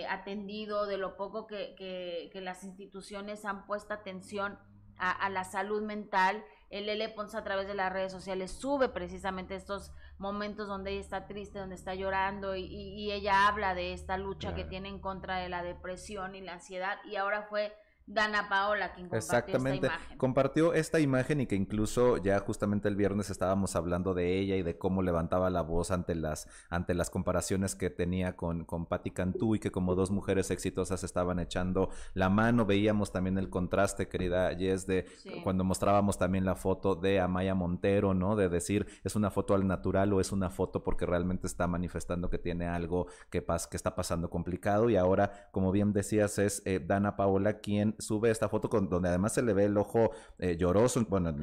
atendido de lo poco que, que, que las instituciones han puesto atención a, la salud mental. El Lele Pons a través de las redes sociales sube precisamente estos momentos donde ella está triste, donde está llorando y, ella habla de esta lucha que tiene en contra de la depresión y la ansiedad y ahora fue Dana Paola quien compartió Exactamente. esta imagen. Compartió esta imagen y que incluso ya justamente el viernes estábamos hablando de ella y de cómo levantaba la voz ante las, ante las comparaciones que tenía con, con Patti Cantú y que como dos mujeres exitosas estaban echando la mano. Veíamos también el contraste, querida Jess, de cuando mostrábamos también la foto de Amaya Montero, ¿no? De decir, es una foto al natural o es una foto porque realmente está manifestando que tiene algo que, pas que está pasando complicado. Y ahora, como bien decías, es eh, Dana Paola quien sube esta foto con, donde además se le ve el ojo eh, lloroso, bueno,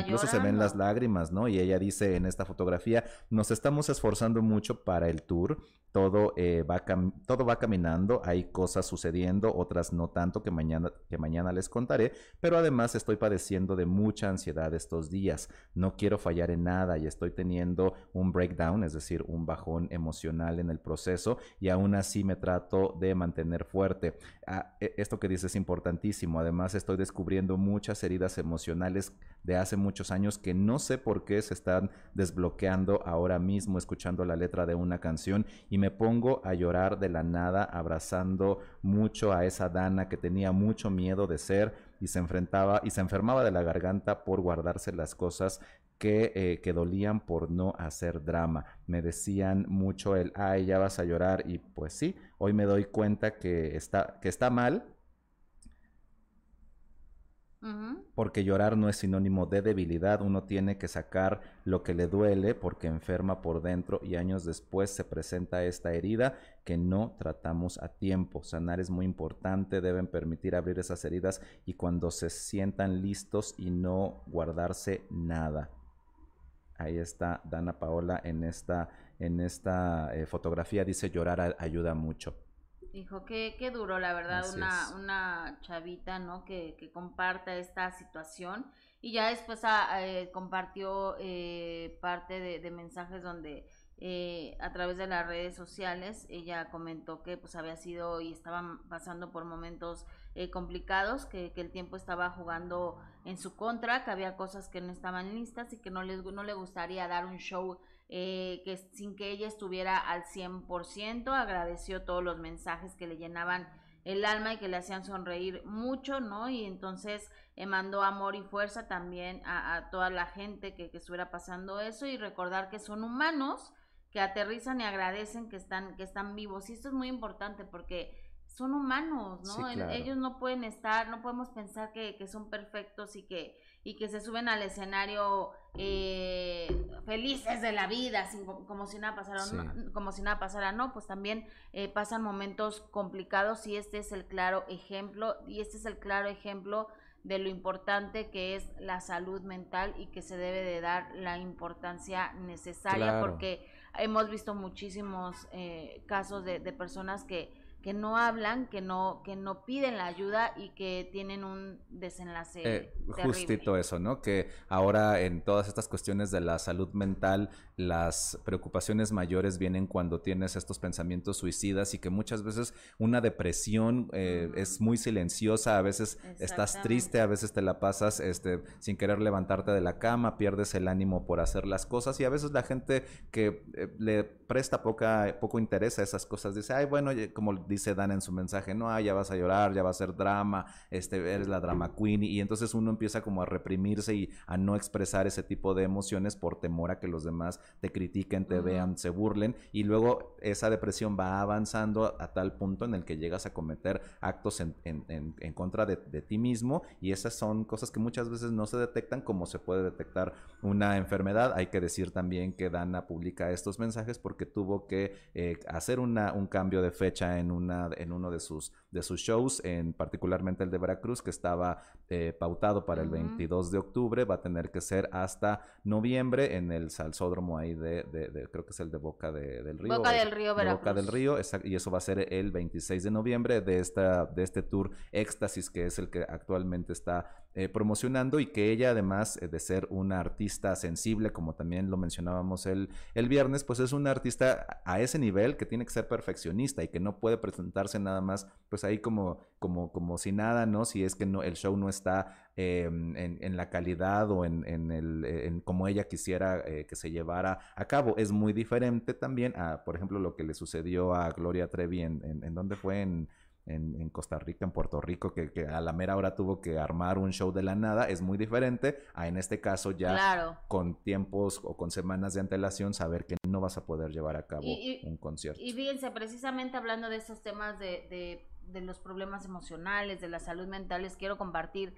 incluso se ven las lágrimas, ¿no? Y ella dice en esta fotografía, nos estamos esforzando mucho para el tour, todo, eh, va, todo va caminando, hay cosas sucediendo, otras no tanto que mañana, que mañana les contaré, pero además estoy padeciendo de mucha ansiedad estos días, no quiero fallar en nada y estoy teniendo un breakdown, es decir, un bajón emocional en el proceso y aún así me trato de mantener fuerte. Ah, e, esto que dices es importante importantísimo. Además, estoy descubriendo muchas heridas emocionales de hace muchos años que no sé por qué se están desbloqueando ahora mismo escuchando la letra de una canción y me pongo a llorar de la nada abrazando mucho a esa Dana que tenía mucho miedo de ser y se enfrentaba y se enfermaba de la garganta por guardarse las cosas que, eh, que, dolían por no hacer drama. Me decían mucho el, ay, ya vas a llorar y pues sí, hoy me doy cuenta que está, que está mal, porque llorar no es sinónimo de debilidad, uno tiene que sacar lo que le duele porque enferma por dentro y años después se presenta esta herida que no tratamos a tiempo. Sanar es muy importante, deben permitir abrir esas heridas y cuando se sientan listos y no guardarse nada. Ahí está Dana Paola en esta, en esta eh, fotografía, dice llorar ayuda mucho. Hijo, qué, qué duro, la verdad, Así una, es. una chavita, ¿no? Que, que comparta esta situación y ya después ah, eh, compartió eh, parte de, de mensajes donde eh, a través de las redes sociales ella comentó que pues había sido y estaban pasando por momentos eh, complicados, que, que el tiempo estaba jugando en su contra, que había cosas que no estaban listas y que no, les, no le gustaría dar un show eh, que sin que ella estuviera al 100%, agradeció todos los mensajes que le llenaban el alma y que le hacían sonreír mucho, ¿no? Y entonces eh, mandó amor y fuerza también a, a toda la gente que, que estuviera pasando eso y recordar que son humanos, que aterrizan y agradecen que están, que están vivos. Y esto es muy importante porque son humanos, ¿no? Sí, El- claro. Ellos no pueden estar, no podemos pensar que, que son perfectos y que, y que se suben al escenario eh, felices de la vida, sin- como si nada pasara, Sí. no, como si nada pasara, no, pues también eh, pasan momentos complicados y este es el claro ejemplo, y este es el claro ejemplo de lo importante que es la salud mental y que se debe de dar la importancia necesaria Claro. porque hemos visto muchísimos eh, casos de, de personas que, que no hablan, que no, que no piden la ayuda y que tienen un desenlace Eh, terrible. justito eso, ¿no? Que ahora en todas estas cuestiones de la salud mental, las preocupaciones mayores vienen cuando tienes estos pensamientos suicidas y que muchas veces una depresión eh, es muy silenciosa, a veces estás triste, a veces te la pasas este, sin querer levantarte de la cama, pierdes el ánimo por hacer las cosas y a veces la gente que eh, le presta poca, poco interés a esas cosas dice, ay, bueno, como dice Dan en su mensaje, no, ah, ya vas a llorar, ya va a ser drama, este, eres la drama queen y entonces uno empieza como a reprimirse y a no expresar ese tipo de emociones por temor a que los demás te critiquen, te vean, se burlen y luego esa depresión va avanzando a tal punto en el que llegas a cometer actos en, en- en- en contra de, de ti mismo y esas son cosas que muchas veces no se detectan como se puede detectar una enfermedad. Hay que decir también que Dana publica estos mensajes porque tuvo que eh, hacer una, un cambio de fecha en, una, en uno de sus, de sus shows, en particularmente el de Veracruz, que estaba eh, pautado para el Ujú. 22 de octubre, va a tener que ser hasta noviembre en el salsódromo ahí de, de- de- creo que es el de Boca de- del Río. Boca del Río, de Boca Veracruz. del Río, y eso va a ser el 26 de noviembre de, esta, de este tour Éxtasis, que es el que actualmente está eh, promocionando y que ella además eh, de ser una artista sensible, como también lo mencionábamos el, el viernes, pues es una artista a ese nivel que tiene que ser perfeccionista y que no puede presentarse nada más pues ahí como, como, como si nada, ¿no? Si es que no, el show no está eh, en, en la calidad o en, en el, en como ella quisiera eh, que se llevara a cabo. Es muy diferente también a, por ejemplo, lo que le sucedió a Gloria Trevi en, en, en donde fue en, en, en Costa Rica, en Puerto Rico, que, que a la mera hora tuvo que armar un show de la nada. Es muy diferente a en este caso ya Claro. con tiempos o con semanas de antelación saber que no vas a poder llevar a cabo Y- y- un concierto. Y fíjense, precisamente hablando de estos temas de, de, de los problemas emocionales, de la salud mental, les quiero compartir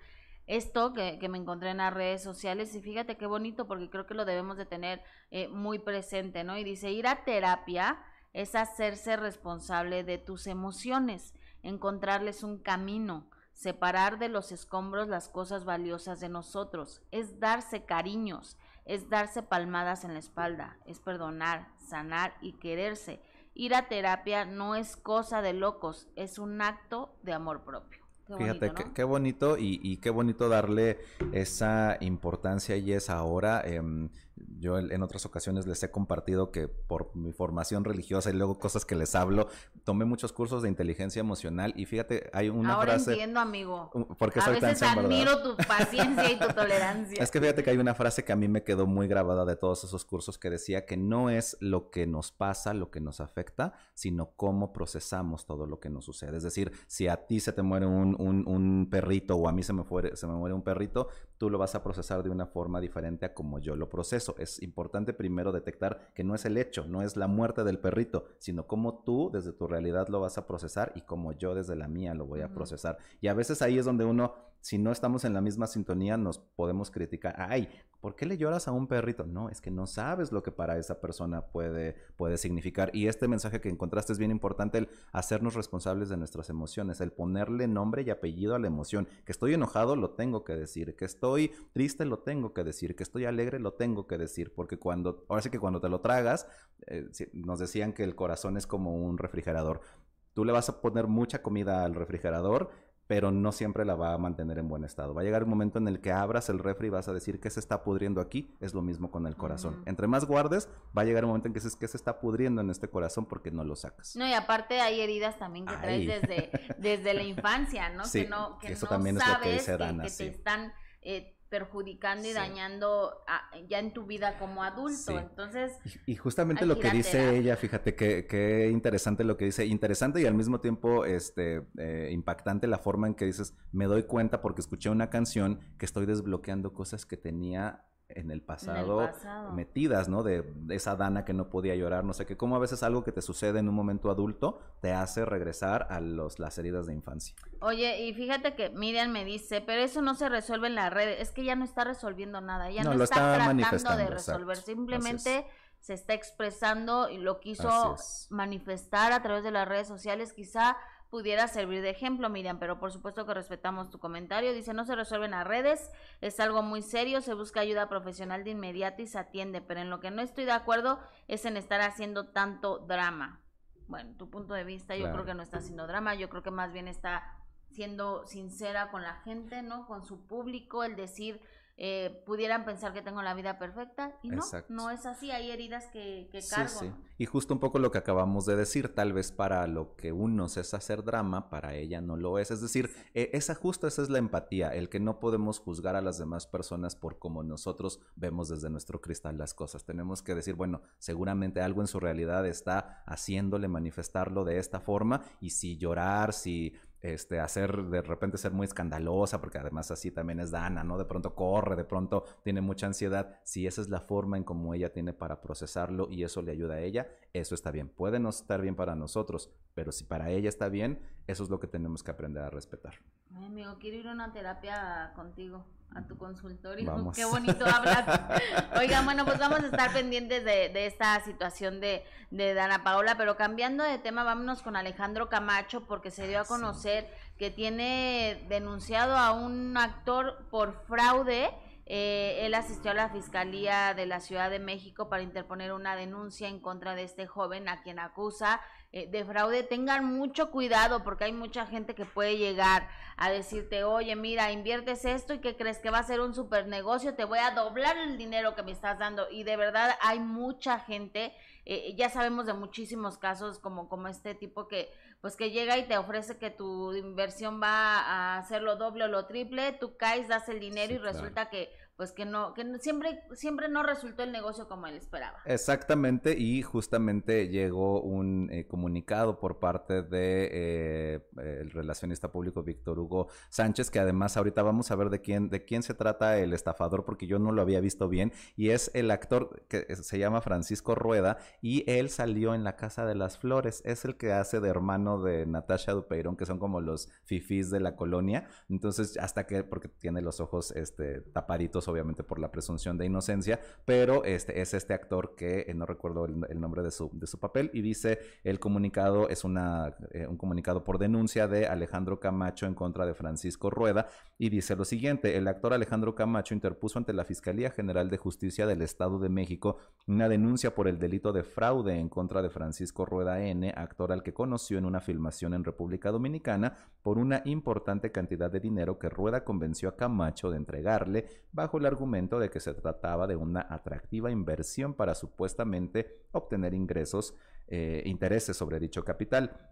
esto que, que me encontré en las redes sociales y fíjate qué bonito porque creo que lo debemos de tener eh, muy presente, ¿no? Y dice, ir a terapia es hacerse responsable de tus emociones, encontrarles un camino, separar de los escombros las cosas valiosas de nosotros, es darse cariños, es darse palmadas en la espalda, es perdonar, sanar y quererse. Ir a terapia no es cosa de locos, es un acto de amor propio. Qué Fíjate, bonito, qué, ¿no? qué bonito y, y qué bonito darle esa importancia y esa hora. Em, yo en otras ocasiones les he compartido que por mi formación religiosa y luego cosas que les hablo, tomé muchos cursos de inteligencia emocional y fíjate, hay una Ahora frase... entiendo, amigo. Uh, ¿Por qué A soy tan veces verdad? admiro tu paciencia y tu tolerancia. Es que fíjate que hay una frase que a mí me quedó muy grabada de todos esos cursos que decía que no es lo que nos pasa lo que nos afecta, sino cómo procesamos todo lo que nos sucede. Es decir, si a ti se te muere un, un- un perrito o a mí se me, fuere- se me muere un perrito, tú lo vas a procesar de una forma diferente a como yo lo proceso. Es importante primero detectar que no es el hecho, no es la muerte del perrito, sino cómo tú desde tu realidad lo vas a procesar y cómo yo desde la mía lo voy a procesar. Y a veces ahí es donde uno, si no estamos en la misma sintonía, nos podemos criticar. Ay, ¿por qué le lloras a un perrito? No, es que no sabes lo que para esa persona puede, puede significar. Y este mensaje que encontraste es bien importante, el hacernos responsables de nuestras emociones, el ponerle nombre y apellido a la emoción. Que estoy enojado, lo tengo que decir. Que estoy triste, lo tengo que decir. Que estoy alegre, lo tengo que decir. Porque cuando, ahora sí que cuando te lo tragas, eh, nos decían que el corazón es como un refrigerador tú le vas a poner mucha comida al refrigerador, pero no siempre la va a mantener en buen estado. Va a llegar un momento en el que abras el refri y vas a decir que se está pudriendo aquí. Es lo mismo con el corazón. Entre más guardes, va a llegar un momento en que dices que se está pudriendo en este corazón porque no lo sacas. No, y aparte hay heridas también que traes desde, desde la infancia, ¿no? Sí, que no, que eso no también es lo que sabes dice Dana, que, sí. te están eh, perjudicando y dañando a- ya en tu vida como adulto. Sí. Entonces, Y, y justamente lo que dice ella, fíjate que, que interesante lo que dice, interesante y al mismo tiempo este, eh, impactante la forma en que dices, me doy cuenta porque escuché una canción que estoy desbloqueando cosas que tenía en el pasado, pasado. metidas, ¿no? De, de esa dana que no podía llorar, no sé qué, como a veces algo que te sucede en un momento adulto te hace regresar a los, las heridas de infancia. oye, y fíjate que Miriam me dice, pero eso no se resuelve en la red, es que ya no está resolviendo nada, ya No, no, lo está, está tratando de resolver, exacto. simplemente se está expresando y lo quiso manifestar a través de las redes sociales, quizá pudiera servir de ejemplo, Miriam, pero por supuesto que respetamos tu comentario. Dice, no se resuelven las redes, es algo muy serio, se busca ayuda profesional de inmediato y se atiende, pero en lo que no estoy de acuerdo es en estar haciendo tanto drama. Bueno, tu punto de vista, yo creo que no está haciendo drama, yo creo que más bien está siendo sincera con la gente, ¿no? Con su público, el decir, eh, pudieran pensar que tengo la vida perfecta y no, Exacto. no es así, hay heridas que, que Sí, cargo. sí. ¿no? Y justo un poco lo que acabamos de decir, tal vez para lo que unos es hacer drama, para ella no lo es. Es decir, eh, esa justo esa es la empatía, el que no podemos juzgar a las demás personas por cómo nosotros vemos desde nuestro cristal las cosas. Tenemos que decir, bueno, seguramente algo en su realidad está haciéndole manifestarlo de esta forma y si llorar, si este, hacer de repente ser muy escandalosa, porque además así también es Dana, ¿no? De pronto corre, de pronto tiene mucha ansiedad. Si esa es la forma en cómo ella tiene para procesarlo y eso le ayuda a ella, eso está bien. Puede no estar bien para nosotros, pero si para ella está bien, eso es lo que tenemos que aprender a respetar. Ay, amigo, quiero ir a una terapia contigo, a tu consultorio. Vamos. Qué bonito hablas. Oigan, bueno, pues vamos a estar pendientes de, de esta situación de, de Dana Paola, pero cambiando de tema, vámonos con Alejandro Camacho, porque se dio a conocer que tiene denunciado a un actor por fraude. Eh, él asistió a la Fiscalía de la Ciudad de México para interponer una denuncia en contra de este joven a quien acusa eh, de fraude. Tengan mucho cuidado porque hay mucha gente que puede llegar a decirte, oye, mira, inviertes esto y que crees que va a ser un super negocio, te voy a doblar el dinero que me estás dando. Y de verdad hay mucha gente, eh, ya sabemos de muchísimos casos como, como este tipo que pues que llega y te ofrece que tu inversión va a hacer lo doble o lo triple, tú caes, das el dinero Sí, y claro. resulta que pues que no, que siempre, siempre no resultó el negocio como él esperaba. Exactamente, y justamente llegó un eh, comunicado por parte de eh, el relacionista público Víctor Hugo Sánchez, que además ahorita vamos a ver de quién, de quién se trata el estafador, porque yo no lo había visto bien, y es el actor que se llama Francisco Rueda, y él salió en La Casa de las Flores, es el que hace de hermano de Natasha Dupeirón, que son como los fifís de la colonia, entonces hasta que, porque tiene los ojos este, tapaditos obviamente por la presunción de inocencia, pero este es este actor que eh, no recuerdo el, nombre de su, de su papel y dice el comunicado es una, eh, un comunicado por denuncia de Alejandro Camacho en contra de Francisco Rueda y dice lo siguiente, el actor Alejandro Camacho interpuso ante la Fiscalía General de Justicia del Estado de México una denuncia por el delito de fraude en contra de Francisco Rueda N, actor al que conoció en una filmación en República Dominicana por una importante cantidad de dinero que Rueda convenció a Camacho de entregarle bajo el argumento de que se trataba de una atractiva inversión para supuestamente obtener ingresos, eh, intereses sobre dicho capital.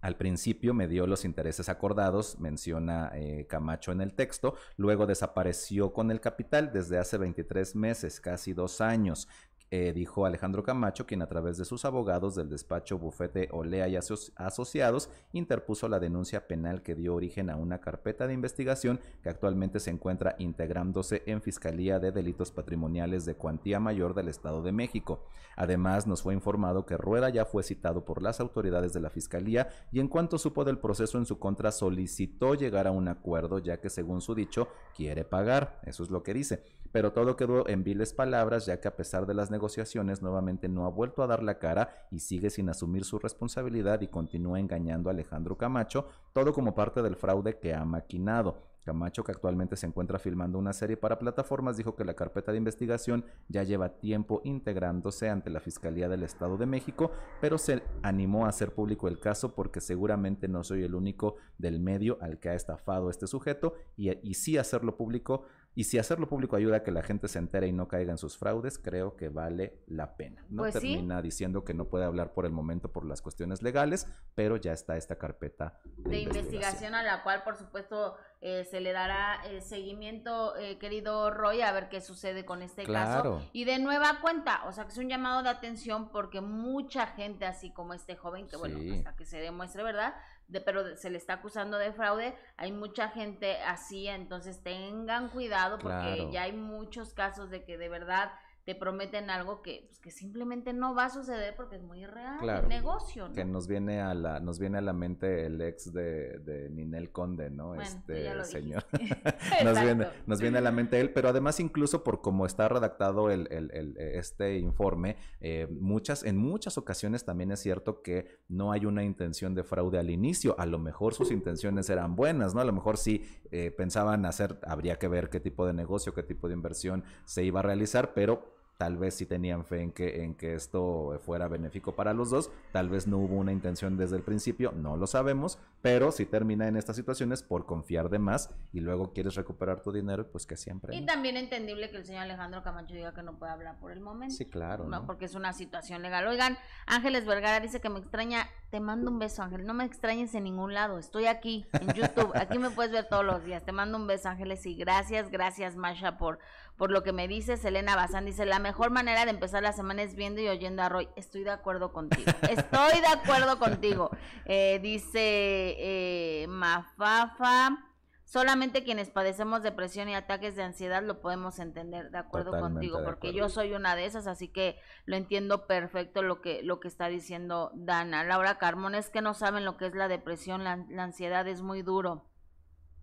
Al principio me dio los intereses acordados, menciona eh, Camacho en el texto, luego desapareció con el capital desde hace 23 meses, casi dos años. Eh, dijo Alejandro Camacho, quien a través de sus abogados del despacho Bufete Olea y Aso- Asociados interpuso la denuncia penal que dio origen a una carpeta de investigación que actualmente se encuentra integrándose en Fiscalía de Delitos Patrimoniales de Cuantía Mayor del Estado de México. Además, nos fue informado que Rueda ya fue citado por las autoridades de la Fiscalía y en cuanto supo del proceso en su contra solicitó llegar a un acuerdo ya que según su dicho quiere pagar, eso es lo que dice. Pero todo quedó en viles palabras, ya que a pesar de las negociaciones, nuevamente no ha vuelto a dar la cara y sigue sin asumir su responsabilidad y continúa engañando a Alejandro Camacho, todo como parte del fraude que ha maquinado. Camacho, que actualmente se encuentra filmando una serie para plataformas, dijo que la carpeta de investigación ya lleva tiempo integrándose ante la Fiscalía del Estado de México, pero se animó a hacer público el caso porque seguramente no soy el único del medio al que ha estafado este sujeto y, y sí hacerlo público y si hacerlo público ayuda a que la gente se entere y no caiga en sus fraudes, creo que vale la pena. No Pues sí. termina diciendo que no puede hablar por el momento por las cuestiones legales, pero ya está esta carpeta de, de investigación a la cual por supuesto eh, se le dará eh, seguimiento eh, querido Roy a ver qué sucede con este Claro. caso y de nueva cuenta o sea que es un llamado de atención porque mucha gente así como este joven que bueno hasta que se demuestre verdad de, pero se le está acusando de fraude hay mucha gente así entonces tengan cuidado porque Claro. ya hay muchos casos de que de verdad te prometen algo que, pues, que simplemente no va a suceder porque es muy real Claro. el negocio ¿no? que nos viene a la nos viene a la mente el ex de, de Ninel Conde, ¿no? Bueno, este señor. nos viene nos viene a la mente él, pero además incluso por cómo está redactado el, el- el- este informe, eh, muchas en muchas ocasiones también es cierto que no hay una intención de fraude al inicio. A lo mejor sus intenciones eran buenas, ¿no? A lo mejor sí eh, pensaban hacer, habría que ver qué tipo de negocio, qué tipo de inversión se iba a realizar, pero tal vez sí tenían fe en que, en que esto fuera benéfico para los dos, tal vez no hubo una intención desde el principio, no lo sabemos, pero si termina en estas situaciones por confiar de más y luego quieres recuperar tu dinero, pues que siempre. Y también entendible que el señor Alejandro Camacho diga que no puede hablar por el momento. Sí, claro, No, ¿no? porque es una situación legal. Oigan, Ángeles Vergara dice que me extraña. Te mando un beso, Ángel. No me extrañes en ningún lado. Estoy aquí en YouTube. Aquí me puedes ver todos los días. Te mando un beso, Ángeles. Y gracias, gracias, Masha, por, por lo que me dices. Elena Bazán dice: La mejor manera de empezar la semana es viendo y oyendo a Roy. Estoy de acuerdo contigo. Estoy de acuerdo contigo. Eh, dice eh, Mafafa. Solamente quienes padecemos depresión y ataques de ansiedad lo podemos entender, de acuerdo Totalmente contigo, porque acuerdo. yo soy una de esas, así que lo entiendo perfecto lo que lo que está diciendo Dana. Laura Carmona es que no saben lo que es la depresión, la, la ansiedad es muy duro.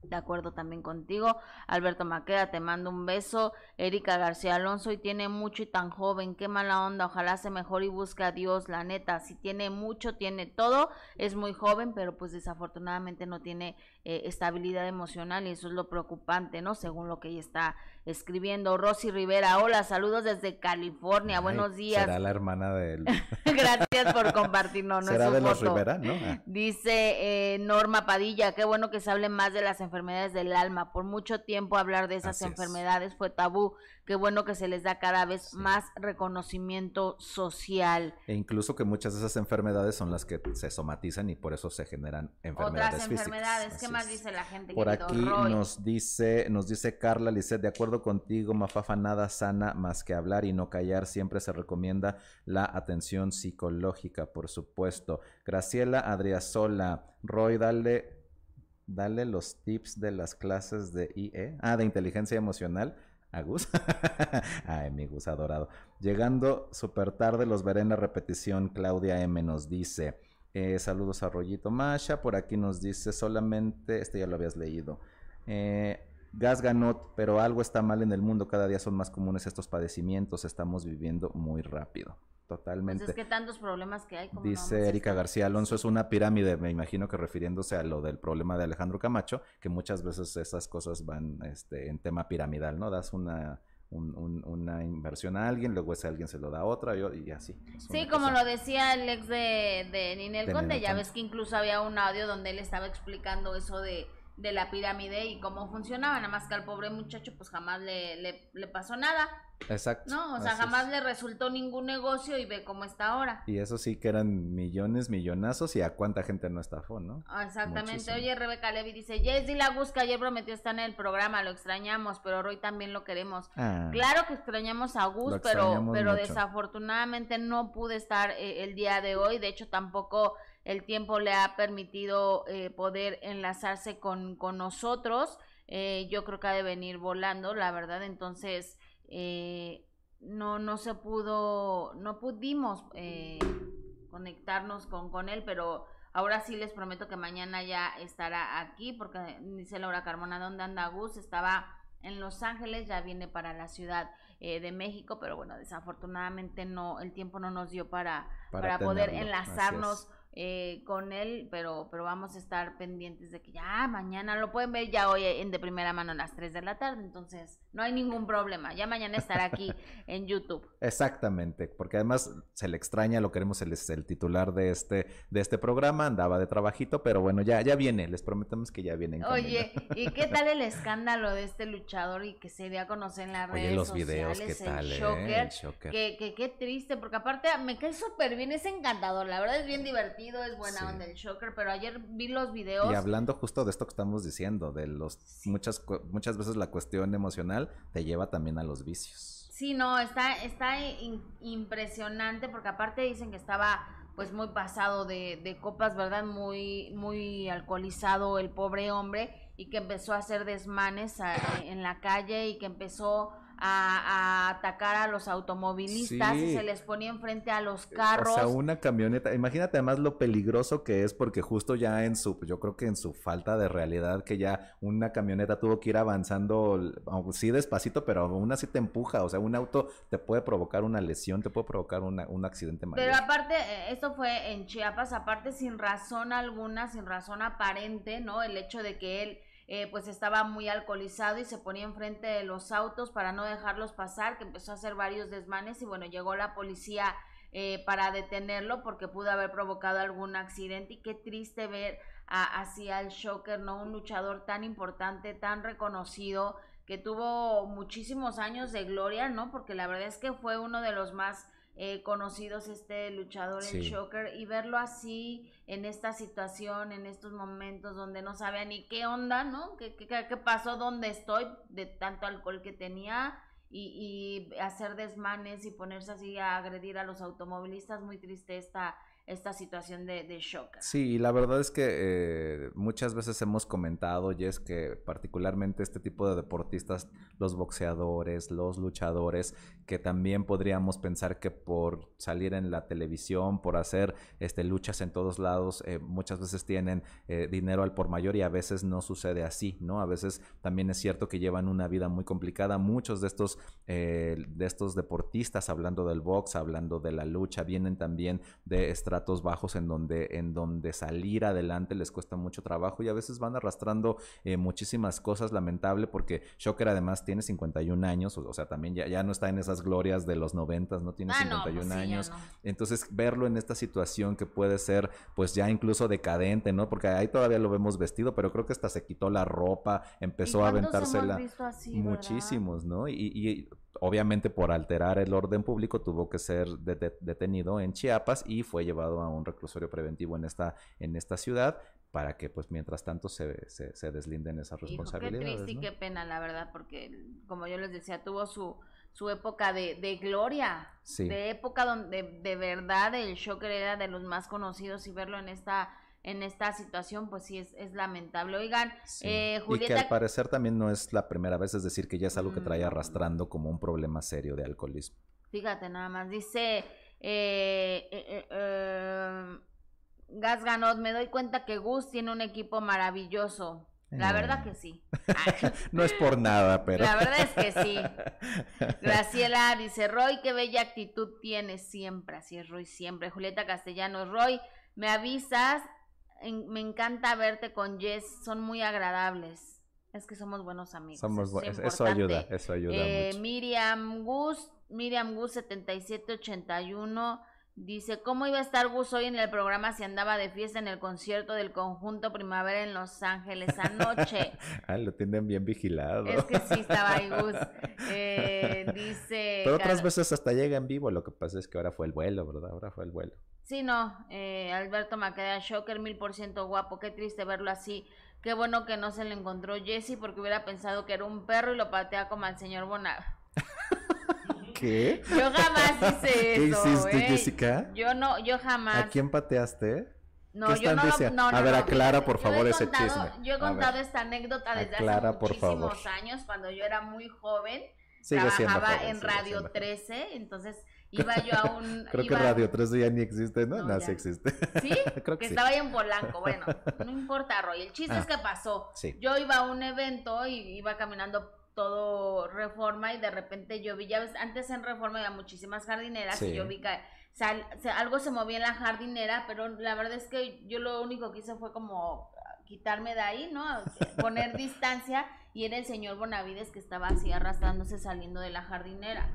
De acuerdo también contigo. Alberto Maqueda, te mando un beso. Erika García Alonso, y tiene mucho y tan joven. Qué mala onda. Ojalá se mejore y busque a Dios, la neta. Si tiene mucho, tiene todo. Es muy joven, pero pues desafortunadamente no tiene eh, estabilidad emocional y eso es lo preocupante, ¿no? Según lo que ella está escribiendo. Rosy Rivera, hola, saludos desde California. Ay, Buenos días. Será la hermana del. Gracias por compartir. No, no ¿Será es su de los. Rivera? ¿No? Ah. Dice eh, Norma Padilla, qué bueno que se hable más de las enfermedades del alma. Por mucho tiempo hablar de esas Así es. enfermedades fue tabú. Qué bueno que se les da cada vez Sí. más reconocimiento social. E incluso que muchas de esas enfermedades son las que se somatizan y por eso se generan enfermedades Otras físicas. enfermedades. ¿Qué más dice la gente? Por aquí Roy? nos dice, nos dice Carla Lisset, de acuerdo contigo, Mafafa, nada sana más que hablar y no callar. Siempre se recomienda la atención psicológica, por supuesto. Graciela Adriasola, Roy, dale, dale los tips de las clases de IE, ah, de inteligencia emocional. A Gus. Ay, mi Gus adorado. Llegando súper tarde, los veré en la repetición. Claudia M nos dice. Eh, saludos a Rollito Masha. Por aquí nos dice solamente. Este ya lo habías leído. Eh, Gas Ganot, pero algo está mal en el mundo. Cada día son más comunes estos padecimientos. Estamos viviendo muy rápido. Pues Totalmente. es que tantos problemas que hay. como Dice Erika García Alonso, es una pirámide, me imagino que refiriéndose a lo del problema de Alejandro Camacho, que muchas veces esas cosas van este, en tema piramidal, ¿no? Das una, un- un- una inversión a alguien, luego ese alguien se lo da a otra y, y así. Sí, como cosa- lo decía el ex de, de Ninel De Conde, Ninel ya Conde. ves que incluso había un audio donde él estaba explicando eso de, de la pirámide y cómo funcionaba, nada más que al pobre muchacho pues jamás le, le, le pasó nada, Exacto. ¿no? O sea, jamás es. le resultó ningún negocio y ve cómo está ahora. Y eso sí que eran millones, millonazos y a cuánta gente no estafó, ¿no? Exactamente. Muchísimo. Oye, Rebeca Levy dice, Jess, dile a Gus que ayer prometió estar en el programa, lo extrañamos, pero Roy también lo queremos. Ah, Claro que extrañamos a Gus, pero, pero mucho. desafortunadamente no pude estar eh, el día de hoy. De hecho, tampoco el tiempo le ha permitido eh, poder enlazarse con, con nosotros. Eh, yo creo que ha de venir volando, la verdad. Entonces, eh, no, no se pudo, no pudimos eh, conectarnos con, con él, pero ahora sí les prometo que mañana ya estará aquí, porque dice Laura Carmona, ¿dónde anda Gus? Estaba en Los Ángeles, ya viene para la ciudad eh, de México, pero bueno, desafortunadamente no, el tiempo no nos dio para, Para para, poder enlazarnos eh, con él, pero, pero vamos a estar pendientes de que ya mañana lo pueden ver ya hoy en de primera mano a las 3 de la tarde, entonces no hay ningún problema, ya mañana estará aquí en YouTube. Exactamente, porque además se le extraña, lo queremos, es el titular de este, de este programa, andaba de trabajito, pero bueno, ya, ya viene, les prometemos que ya viene. Oye, ¿y qué tal el escándalo de este luchador y que se dio a conocer en las Oye, redes los videos, ¿qué tal, el eh? El Shocker. Que, que qué triste, porque aparte me cae súper bien, es encantador, la verdad es bien divertido, es buena Sí. onda el Shocker, pero ayer vi los videos Y hablando justo de esto que estamos diciendo, de los muchas muchas veces la cuestión emocional te lleva también a los vicios. Sí, no, está, está in- impresionante porque aparte dicen que estaba pues muy pasado de, de copas, ¿verdad? Muy, muy alcoholizado el pobre hombre y que empezó a hacer desmanes a- en la calle y que empezó a, a atacar a los automovilistas y se les ponía enfrente a los carros. O sea, una camioneta. Imagínate además lo peligroso que es, porque justo ya en su, yo creo que en su falta de realidad, que ya una camioneta tuvo que ir avanzando, sí despacito, pero aún así te empuja. O sea, un auto te puede provocar una lesión, te puede provocar una- un accidente mayor. Pero aparte, eh, esto fue en Chiapas, aparte sin razón alguna, sin razón aparente, ¿no? El hecho de que él eh, pues estaba muy alcoholizado y se ponía enfrente de los autos para no dejarlos pasar, que empezó a hacer varios desmanes y bueno, llegó la policía eh, para detenerlo porque pudo haber provocado algún accidente y qué triste ver a, así al Shocker, ¿no? Un luchador tan importante, tan reconocido, que tuvo muchísimos años de gloria, ¿no? Porque la verdad es que fue uno de los más eh, conocidos este luchador, el Sí. Shocker, y verlo así en esta situación, en estos momentos donde no sabía ni qué onda, ¿no? ¿Qué, qué, qué pasó? ¿Dónde estoy? De tanto alcohol que tenía y, y hacer desmanes y ponerse así a agredir a los automovilistas, muy triste esta, esta situación de, Shocker. Sí, y la verdad es que eh, muchas veces hemos comentado, y es que particularmente este tipo de deportistas, los boxeadores, los luchadores, que también podríamos pensar que por salir en la televisión, por hacer este, luchas en todos lados, eh, muchas veces tienen eh, dinero al por mayor y a veces no sucede así, ¿no? A veces también es cierto que llevan una vida muy complicada. Muchos de estos, de estos deportistas, hablando del box, hablando de la lucha, vienen también de estratos bajos en donde, en donde salir adelante les cuesta mucho trabajo y a veces van arrastrando eh, muchísimas cosas lamentable porque Shocker además tiene 51 años, o, o sea, también ya, ya no está en esas glorias de los 90, no tiene Ah, no, 51 pues sí, ya años. no. Entonces, verlo en esta situación que puede ser, pues ya incluso decadente, ¿no? Porque ahí todavía lo vemos vestido, pero creo que hasta se quitó la ropa, empezó ¿Y a aventársela. así? Muchísimos, ¿no? Y, y obviamente por alterar el orden público tuvo que ser de- de- detenido en Chiapas y fue llevado a un reclusorio preventivo en esta, en esta ciudad para que pues mientras tanto se, se, se deslinden esas Hijo, qué responsabilidades. triste y qué pena, la verdad, porque como yo les decía, tuvo su, su época de, de gloria, Sí. de época donde de verdad el Shocker era de los más conocidos y verlo en esta en esta situación, pues sí es, es lamentable. Oigan, Sí. eh, Y que Julieta, al parecer también no es la primera vez, es decir, que ya es algo que trae Mm. arrastrando como un problema serio de alcoholismo. fíjate nada más, dice eh, eh, eh, eh, Gas Ganot, me doy cuenta que Gus tiene un equipo maravilloso. La Eh. verdad que sí. No es por nada, pero... La verdad es que sí. Graciela dice, Roy, qué bella actitud tienes siempre. Así es, Roy, siempre. Julieta Castellanos, Roy, me avisas. En- me encanta verte con Jess. Son muy agradables. Es que somos buenos amigos. Somos eso bu- es eso ayuda, eso ayuda Eh, mucho. Miriam Gus, Miriam Gus 7781 dice, ¿cómo iba a estar Gus hoy en el programa si andaba de fiesta en el concierto del conjunto Primavera en Los Ángeles anoche? Ah, lo tienen bien vigilado. Es que sí estaba ahí Gus. Eh, dice. Pero otras veces hasta llega en vivo, lo que pasa es que ahora fue el vuelo, ¿verdad? Ahora fue el vuelo. Sí, no. eh, Alberto Maceda, Shocker, mil por ciento guapo. Qué triste verlo así. Qué bueno que no se le encontró Jesse porque hubiera pensado que era un perro y lo patea como al señor Bona. ¿Qué? Yo jamás hice ¿Qué eso. hiciste, ¿eh? Jessica? Yo no, yo jamás. ¿A quién pateaste? No, ¿Qué yo no, lo- no, no, A ver, aclara, por favor, ese contado- chisme. Yo he contado ver. esta anécdota desde Aclara, hace muchísimos años, cuando yo era muy joven. Sigue trabajaba joven, en Radio siendo joven. 13, entonces iba yo a un... Creo que Radio 3 ya ni existe, ¿no? No, No, sí existe. ¿Sí? Creo que que sí. estaba ahí en Polanco. Bueno, no importa, Roy. El chiste Ah, es que pasó. sí. Yo iba a un evento y iba caminando todo Reforma y de repente yo vi, ya ves, antes en Reforma había muchísimas jardineras y Sí. yo vi que sal- se- algo se movía en la jardinera, pero la verdad es que yo lo único que hice fue como quitarme de ahí, ¿no? Poner distancia y era el señor Bonavides que estaba así arrastrándose saliendo de la jardinera.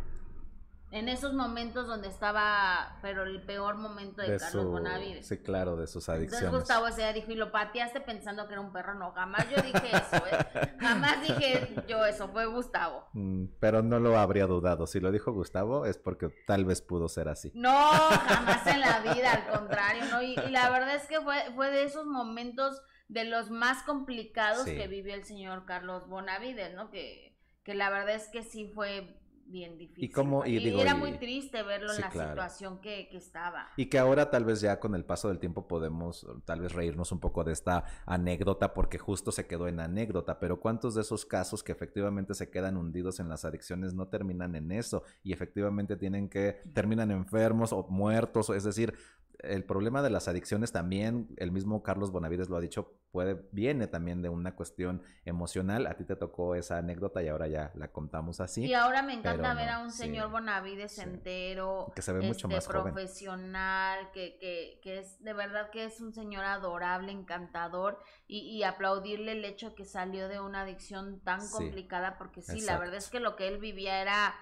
En esos momentos donde estaba, pero el peor momento de, De Carlos su, Bonavides. sí, claro, de sus Entonces adicciones. Gustavo ese día dijo, y lo pateaste pensando que era un perro. No, jamás yo dije eso, ¿eh? Jamás dije yo eso, fue Gustavo. Mm, pero no lo habría dudado. Si lo dijo Gustavo es porque tal vez pudo ser así. No, jamás en la vida, al contrario, ¿no? Y, y la verdad es que fue, fue de esos momentos de los más complicados Sí. que vivió el señor Carlos Bonavides, ¿no? Que, que la verdad es que sí fue bien difícil. cómo- y digo, era y- muy triste verlo sí, en la claro. situación que, que estaba. Y que ahora tal vez ya con el paso del tiempo podemos tal vez reírnos un poco de esta anécdota porque justo se quedó en anécdota, pero ¿cuántos de esos casos que efectivamente se quedan hundidos en las adicciones no terminan en eso y efectivamente tienen que terminan enfermos o muertos, es decir, el problema de las adicciones también, el mismo Carlos Bonavides lo ha dicho, puede viene también de una cuestión emocional. A ti te tocó esa anécdota y ahora ya la contamos así. Y ahora me encanta ver no, a un sí, señor Bonavides sí. entero, Que se ve mucho este, más profesional, que, que, que es de verdad que es un señor adorable, encantador, y, y aplaudirle el hecho que salió de una adicción tan Sí, complicada, porque sí, la verdad es que lo que él vivía era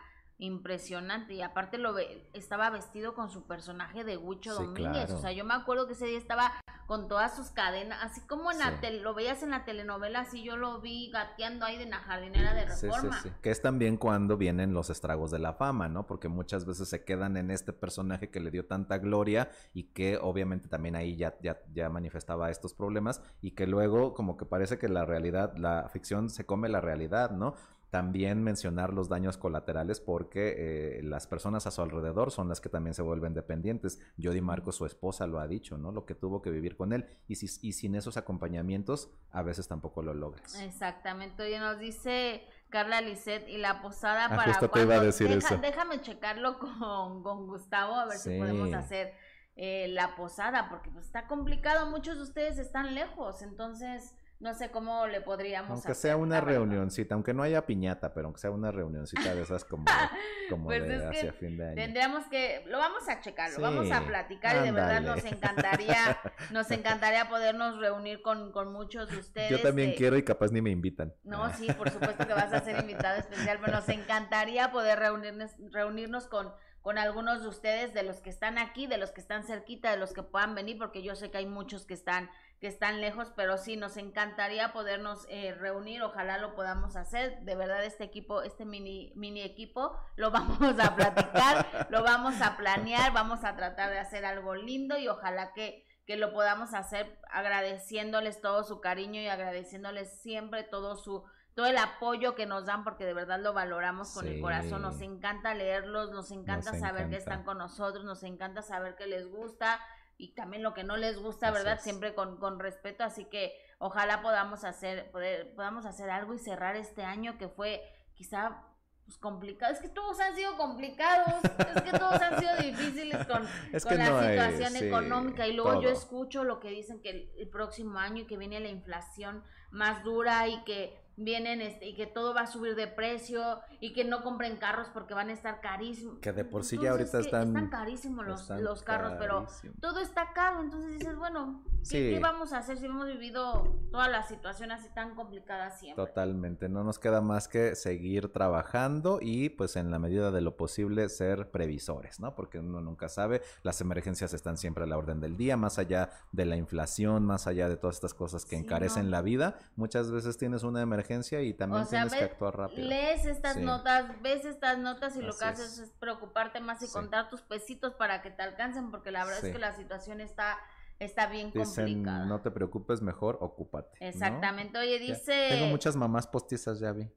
impresionante y aparte lo ve, estaba vestido con su personaje de Huicho Sí, Domínguez, claro. o sea, yo me acuerdo que ese día estaba con todas sus cadenas, así como en la Sí. tel- lo veías en la telenovela, así yo lo vi gateando ahí de la jardinera de Sí, sí, Reforma. sí. Que es también cuando vienen los estragos de la fama, ¿no? Porque muchas veces se quedan en este personaje que le dio tanta gloria y que obviamente también ahí ya, ya, ya manifestaba estos problemas y que luego como que parece que la realidad, la ficción se come la realidad, ¿no? También mencionar los daños colaterales porque eh, las personas a su alrededor son las que también se vuelven dependientes. Jody Marcos, su esposa, lo ha dicho, ¿no? Lo que tuvo que vivir con él y, si, y sin esos acompañamientos a veces tampoco lo logras. Exactamente. Oye, nos dice Carla Lisset y la posada Ah, para justo te iba a decir Deja- eso. Déjame checarlo con, con Gustavo a ver si podemos hacer eh, la posada, porque pues está complicado. Muchos de ustedes están lejos, entonces no sé cómo le podríamos Aunque hacer, sea una reunioncita, aunque no haya piñata, pero aunque sea una reunioncita de esas como, como Pues de es que hacia fin de año. Tendríamos que, lo vamos a checar, lo Sí, vamos a platicar y de verdad nos encantaría, nos encantaría podernos reunir con, con muchos de ustedes. Yo también de- quiero y capaz ni me invitan. No, sí, por supuesto que vas a ser invitado especial, pero nos encantaría poder reunirnos, reunirnos con, con algunos de ustedes, de los que están aquí, de los que están cerquita, de los que puedan venir, porque yo sé que hay muchos que están, que están lejos, pero sí, nos encantaría podernos eh, reunir, ojalá lo podamos hacer. De verdad, este equipo, este mini, mini equipo, lo vamos a platicar, lo vamos a planear, vamos a tratar de hacer algo lindo y ojalá que que lo podamos hacer agradeciéndoles todo su cariño y agradeciéndoles siempre todo su todo el apoyo que nos dan porque de verdad lo valoramos con el corazón, nos encanta leerlos, nos encanta Nos saber que están con nosotros, nos encanta saber que les gusta y también lo que no les gusta, Así ¿verdad? es. Siempre con, con respeto, así que ojalá podamos hacer poder podamos hacer algo y cerrar este año que fue quizá pues complicado, es que todos han sido complicados, es que todos han sido difíciles con, Es con la no hay, situación sí, económica y luego yo escucho lo que dicen que el, el próximo año y que viene la inflación más dura y que vienen este y que todo va a subir de precio y que no compren carros porque van a estar carísimos. Que de por sí ya ahorita que están- carísimos los, están los carros, pero todo está caro, entonces dices, bueno, ¿qué, Sí. qué vamos a hacer si hemos vivido toda la situación así tan complicada siempre? Totalmente, no nos queda más que seguir trabajando y pues en la medida de lo posible ser previsores, ¿no? Porque uno nunca sabe, las emergencias están siempre a la orden del día, más allá de la inflación, más allá de todas estas cosas que Sí, encarecen no. la vida, muchas veces tienes una emergencia y también O sea, tienes que actuar rápido. lees estas Sí. notas, ves estas notas y lo que haces es. es preocuparte más y contar tus pesitos para que te alcancen, porque la verdad es que la situación está, está bien Dicen, complicada. no te preocupes, mejor ocúpate. ¿no? Exactamente. Oye, Ya. dice... Tengo muchas mamás postizas, ya vi.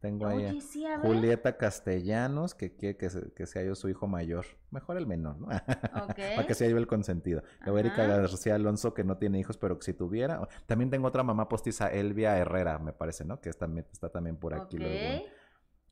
Tengo ahí. sí, a. Julieta Castellanos, que quiere que, se- que sea yo su hijo mayor. Mejor el menor, ¿no? Ok. Para que sea yo el consentido. Luego Erika. García Alonso, que no tiene hijos, pero que si tuviera. También tengo otra mamá postiza, Elvia Herrera, me parece, ¿no? Que está, está también por aquí. Ok. luego.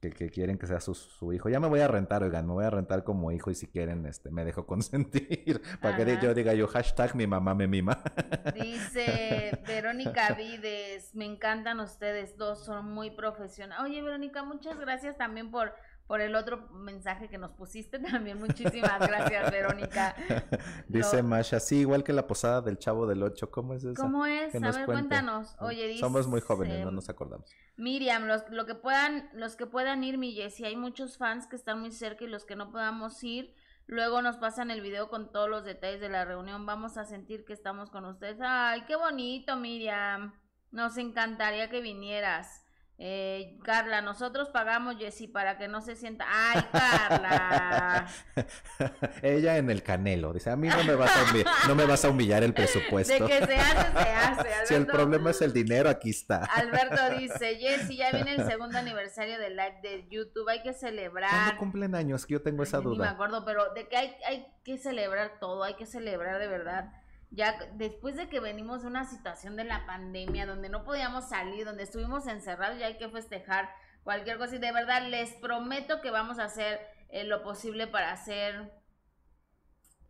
Que, que quieren que sea su, su hijo. Ya me voy a rentar, oigan, me voy a rentar como hijo y si quieren, este, me dejo consentir. Para que yo diga yo, hashtag mi mamá me mima. Dice Verónica Vides, me encantan ustedes dos, son muy profesionales. Oye, Verónica, muchas gracias también por, por el otro mensaje que nos pusiste también. Muchísimas gracias, Verónica. Dice Masha, sí, igual que la posada del chavo del 8, ¿cómo es eso? ¿Cómo es? A ver, cuéntanos. Oye, dice... Somos muy jóvenes, no nos acordamos. Miriam, los, lo que puedan, los que puedan ir, mi Jessie, hay muchos fans que están muy cerca y los que no podamos ir, luego nos pasan el video con todos los detalles de la reunión, vamos a sentir que estamos con ustedes. Ay, qué bonito, Miriam. Nos encantaría que vinieras. Eh, Carla, nosotros pagamos, Jessie, para que no se sienta. ¡Ay, Carla! Ella en el canelo, dice, a mí no me vas a, humillar, no me vas a humillar el De presupuesto. que se hace, se hace. Si el Alberto- problema es el dinero, aquí está. Alberto dice, Jessie, ya viene el segundo aniversario del live de YouTube, hay que celebrar. ¿Cuándo cumplen años? Que yo tengo esa Ay, Ni me duda. acuerdo, pero de que hay, hay que celebrar todo, hay que celebrar de verdad. Ya después de que venimos de una situación de la pandemia, donde no podíamos salir, donde estuvimos encerrados, ya hay que festejar cualquier cosa. Y de verdad les prometo que vamos a hacer eh, lo posible para hacer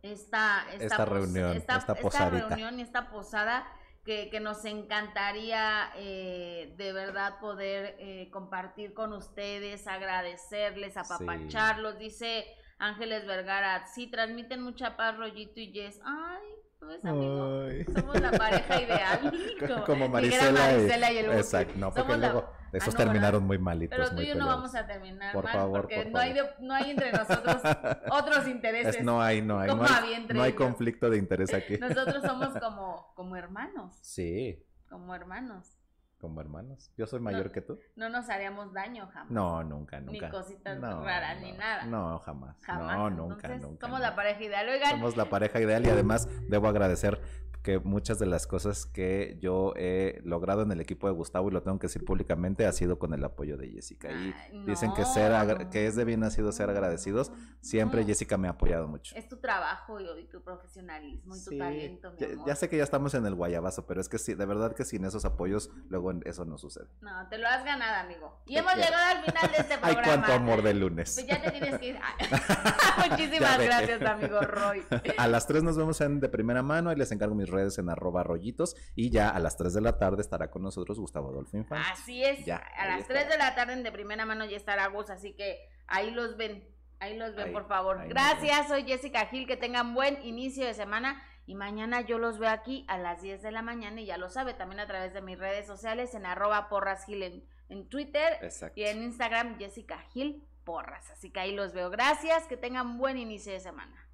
esta, Esta reunión, esta reunión y esta posada que, que nos encantaría eh, de verdad poder eh, compartir con ustedes, agradecerles, apapacharlos. Dice Ángeles Vergara, sí, transmiten mucha paz, Rollito y Jess. Ay, pues amigo, Ay. somos la pareja ideal. Como dijera Marisela, y- Marisela y el Buki. Exacto, no, porque Somos la- luego Ah, esos no, terminaron ¿verdad? muy malitos. Pero tú muy y yo no peleados. vamos a terminar Por mal, favor, porque por no, hay favor. de- no hay entre nosotros otros intereses. Es- no hay, no hay, ¿Cómo no hay, no hay conflicto de interés aquí. Nosotros somos como, como hermanos, Sí, como hermanos. Como hermanos. Yo soy mayor No. que tú. No nos haríamos daño jamás. No, nunca, Ni nunca. cositas No, raras, ni no, nada. No, jamás. Jamás. No, nunca, Entonces, nunca. Somos nunca. la pareja ideal. Oigan, Somos la pareja ideal y además debo agradecer que muchas de las cosas que yo he logrado en el equipo de Gustavo, y lo tengo que decir públicamente, ha sido con el apoyo de Jessica. Y Ay, dicen que, no. ser que es de bien nacido ser agradecidos. Siempre No. Jessica me ha apoyado mucho. es tu trabajo y, y tu profesionalismo y tu Sí, talento, mi ya, amor. ya sé que ya estamos en el guayabazo, pero es que sí, de verdad que sin esos apoyos, luego eso no sucede. No, te lo has ganado, amigo. Y Te hemos quiero. llegado al final de este Ay, programa. cuánto amor de lunes. Pues ya te tienes que ir. Muchísimas Ya gracias, amigo Roy. A las 3 nos vemos en de primera mano, ahí les encargo mis redes en arroba rollitos y ya a las 3 de la tarde estará con nosotros Gustavo Dolphin Fan. Así es. Ya, a las 3 estará. de la tarde en de primera mano ya estará Gus, así que ahí los ven. Ahí los ven, Ahí, por favor. Gracias, soy Jessica Gil. Que tengan buen inicio de semana. Y mañana yo los veo aquí a las 10 de la mañana. Y ya lo sabe, también a través de mis redes sociales en arroba porras Gil en, en Twitter Exacto. y en Instagram Jessica Gil Porras. Así que ahí los veo. Gracias, que tengan buen inicio de semana.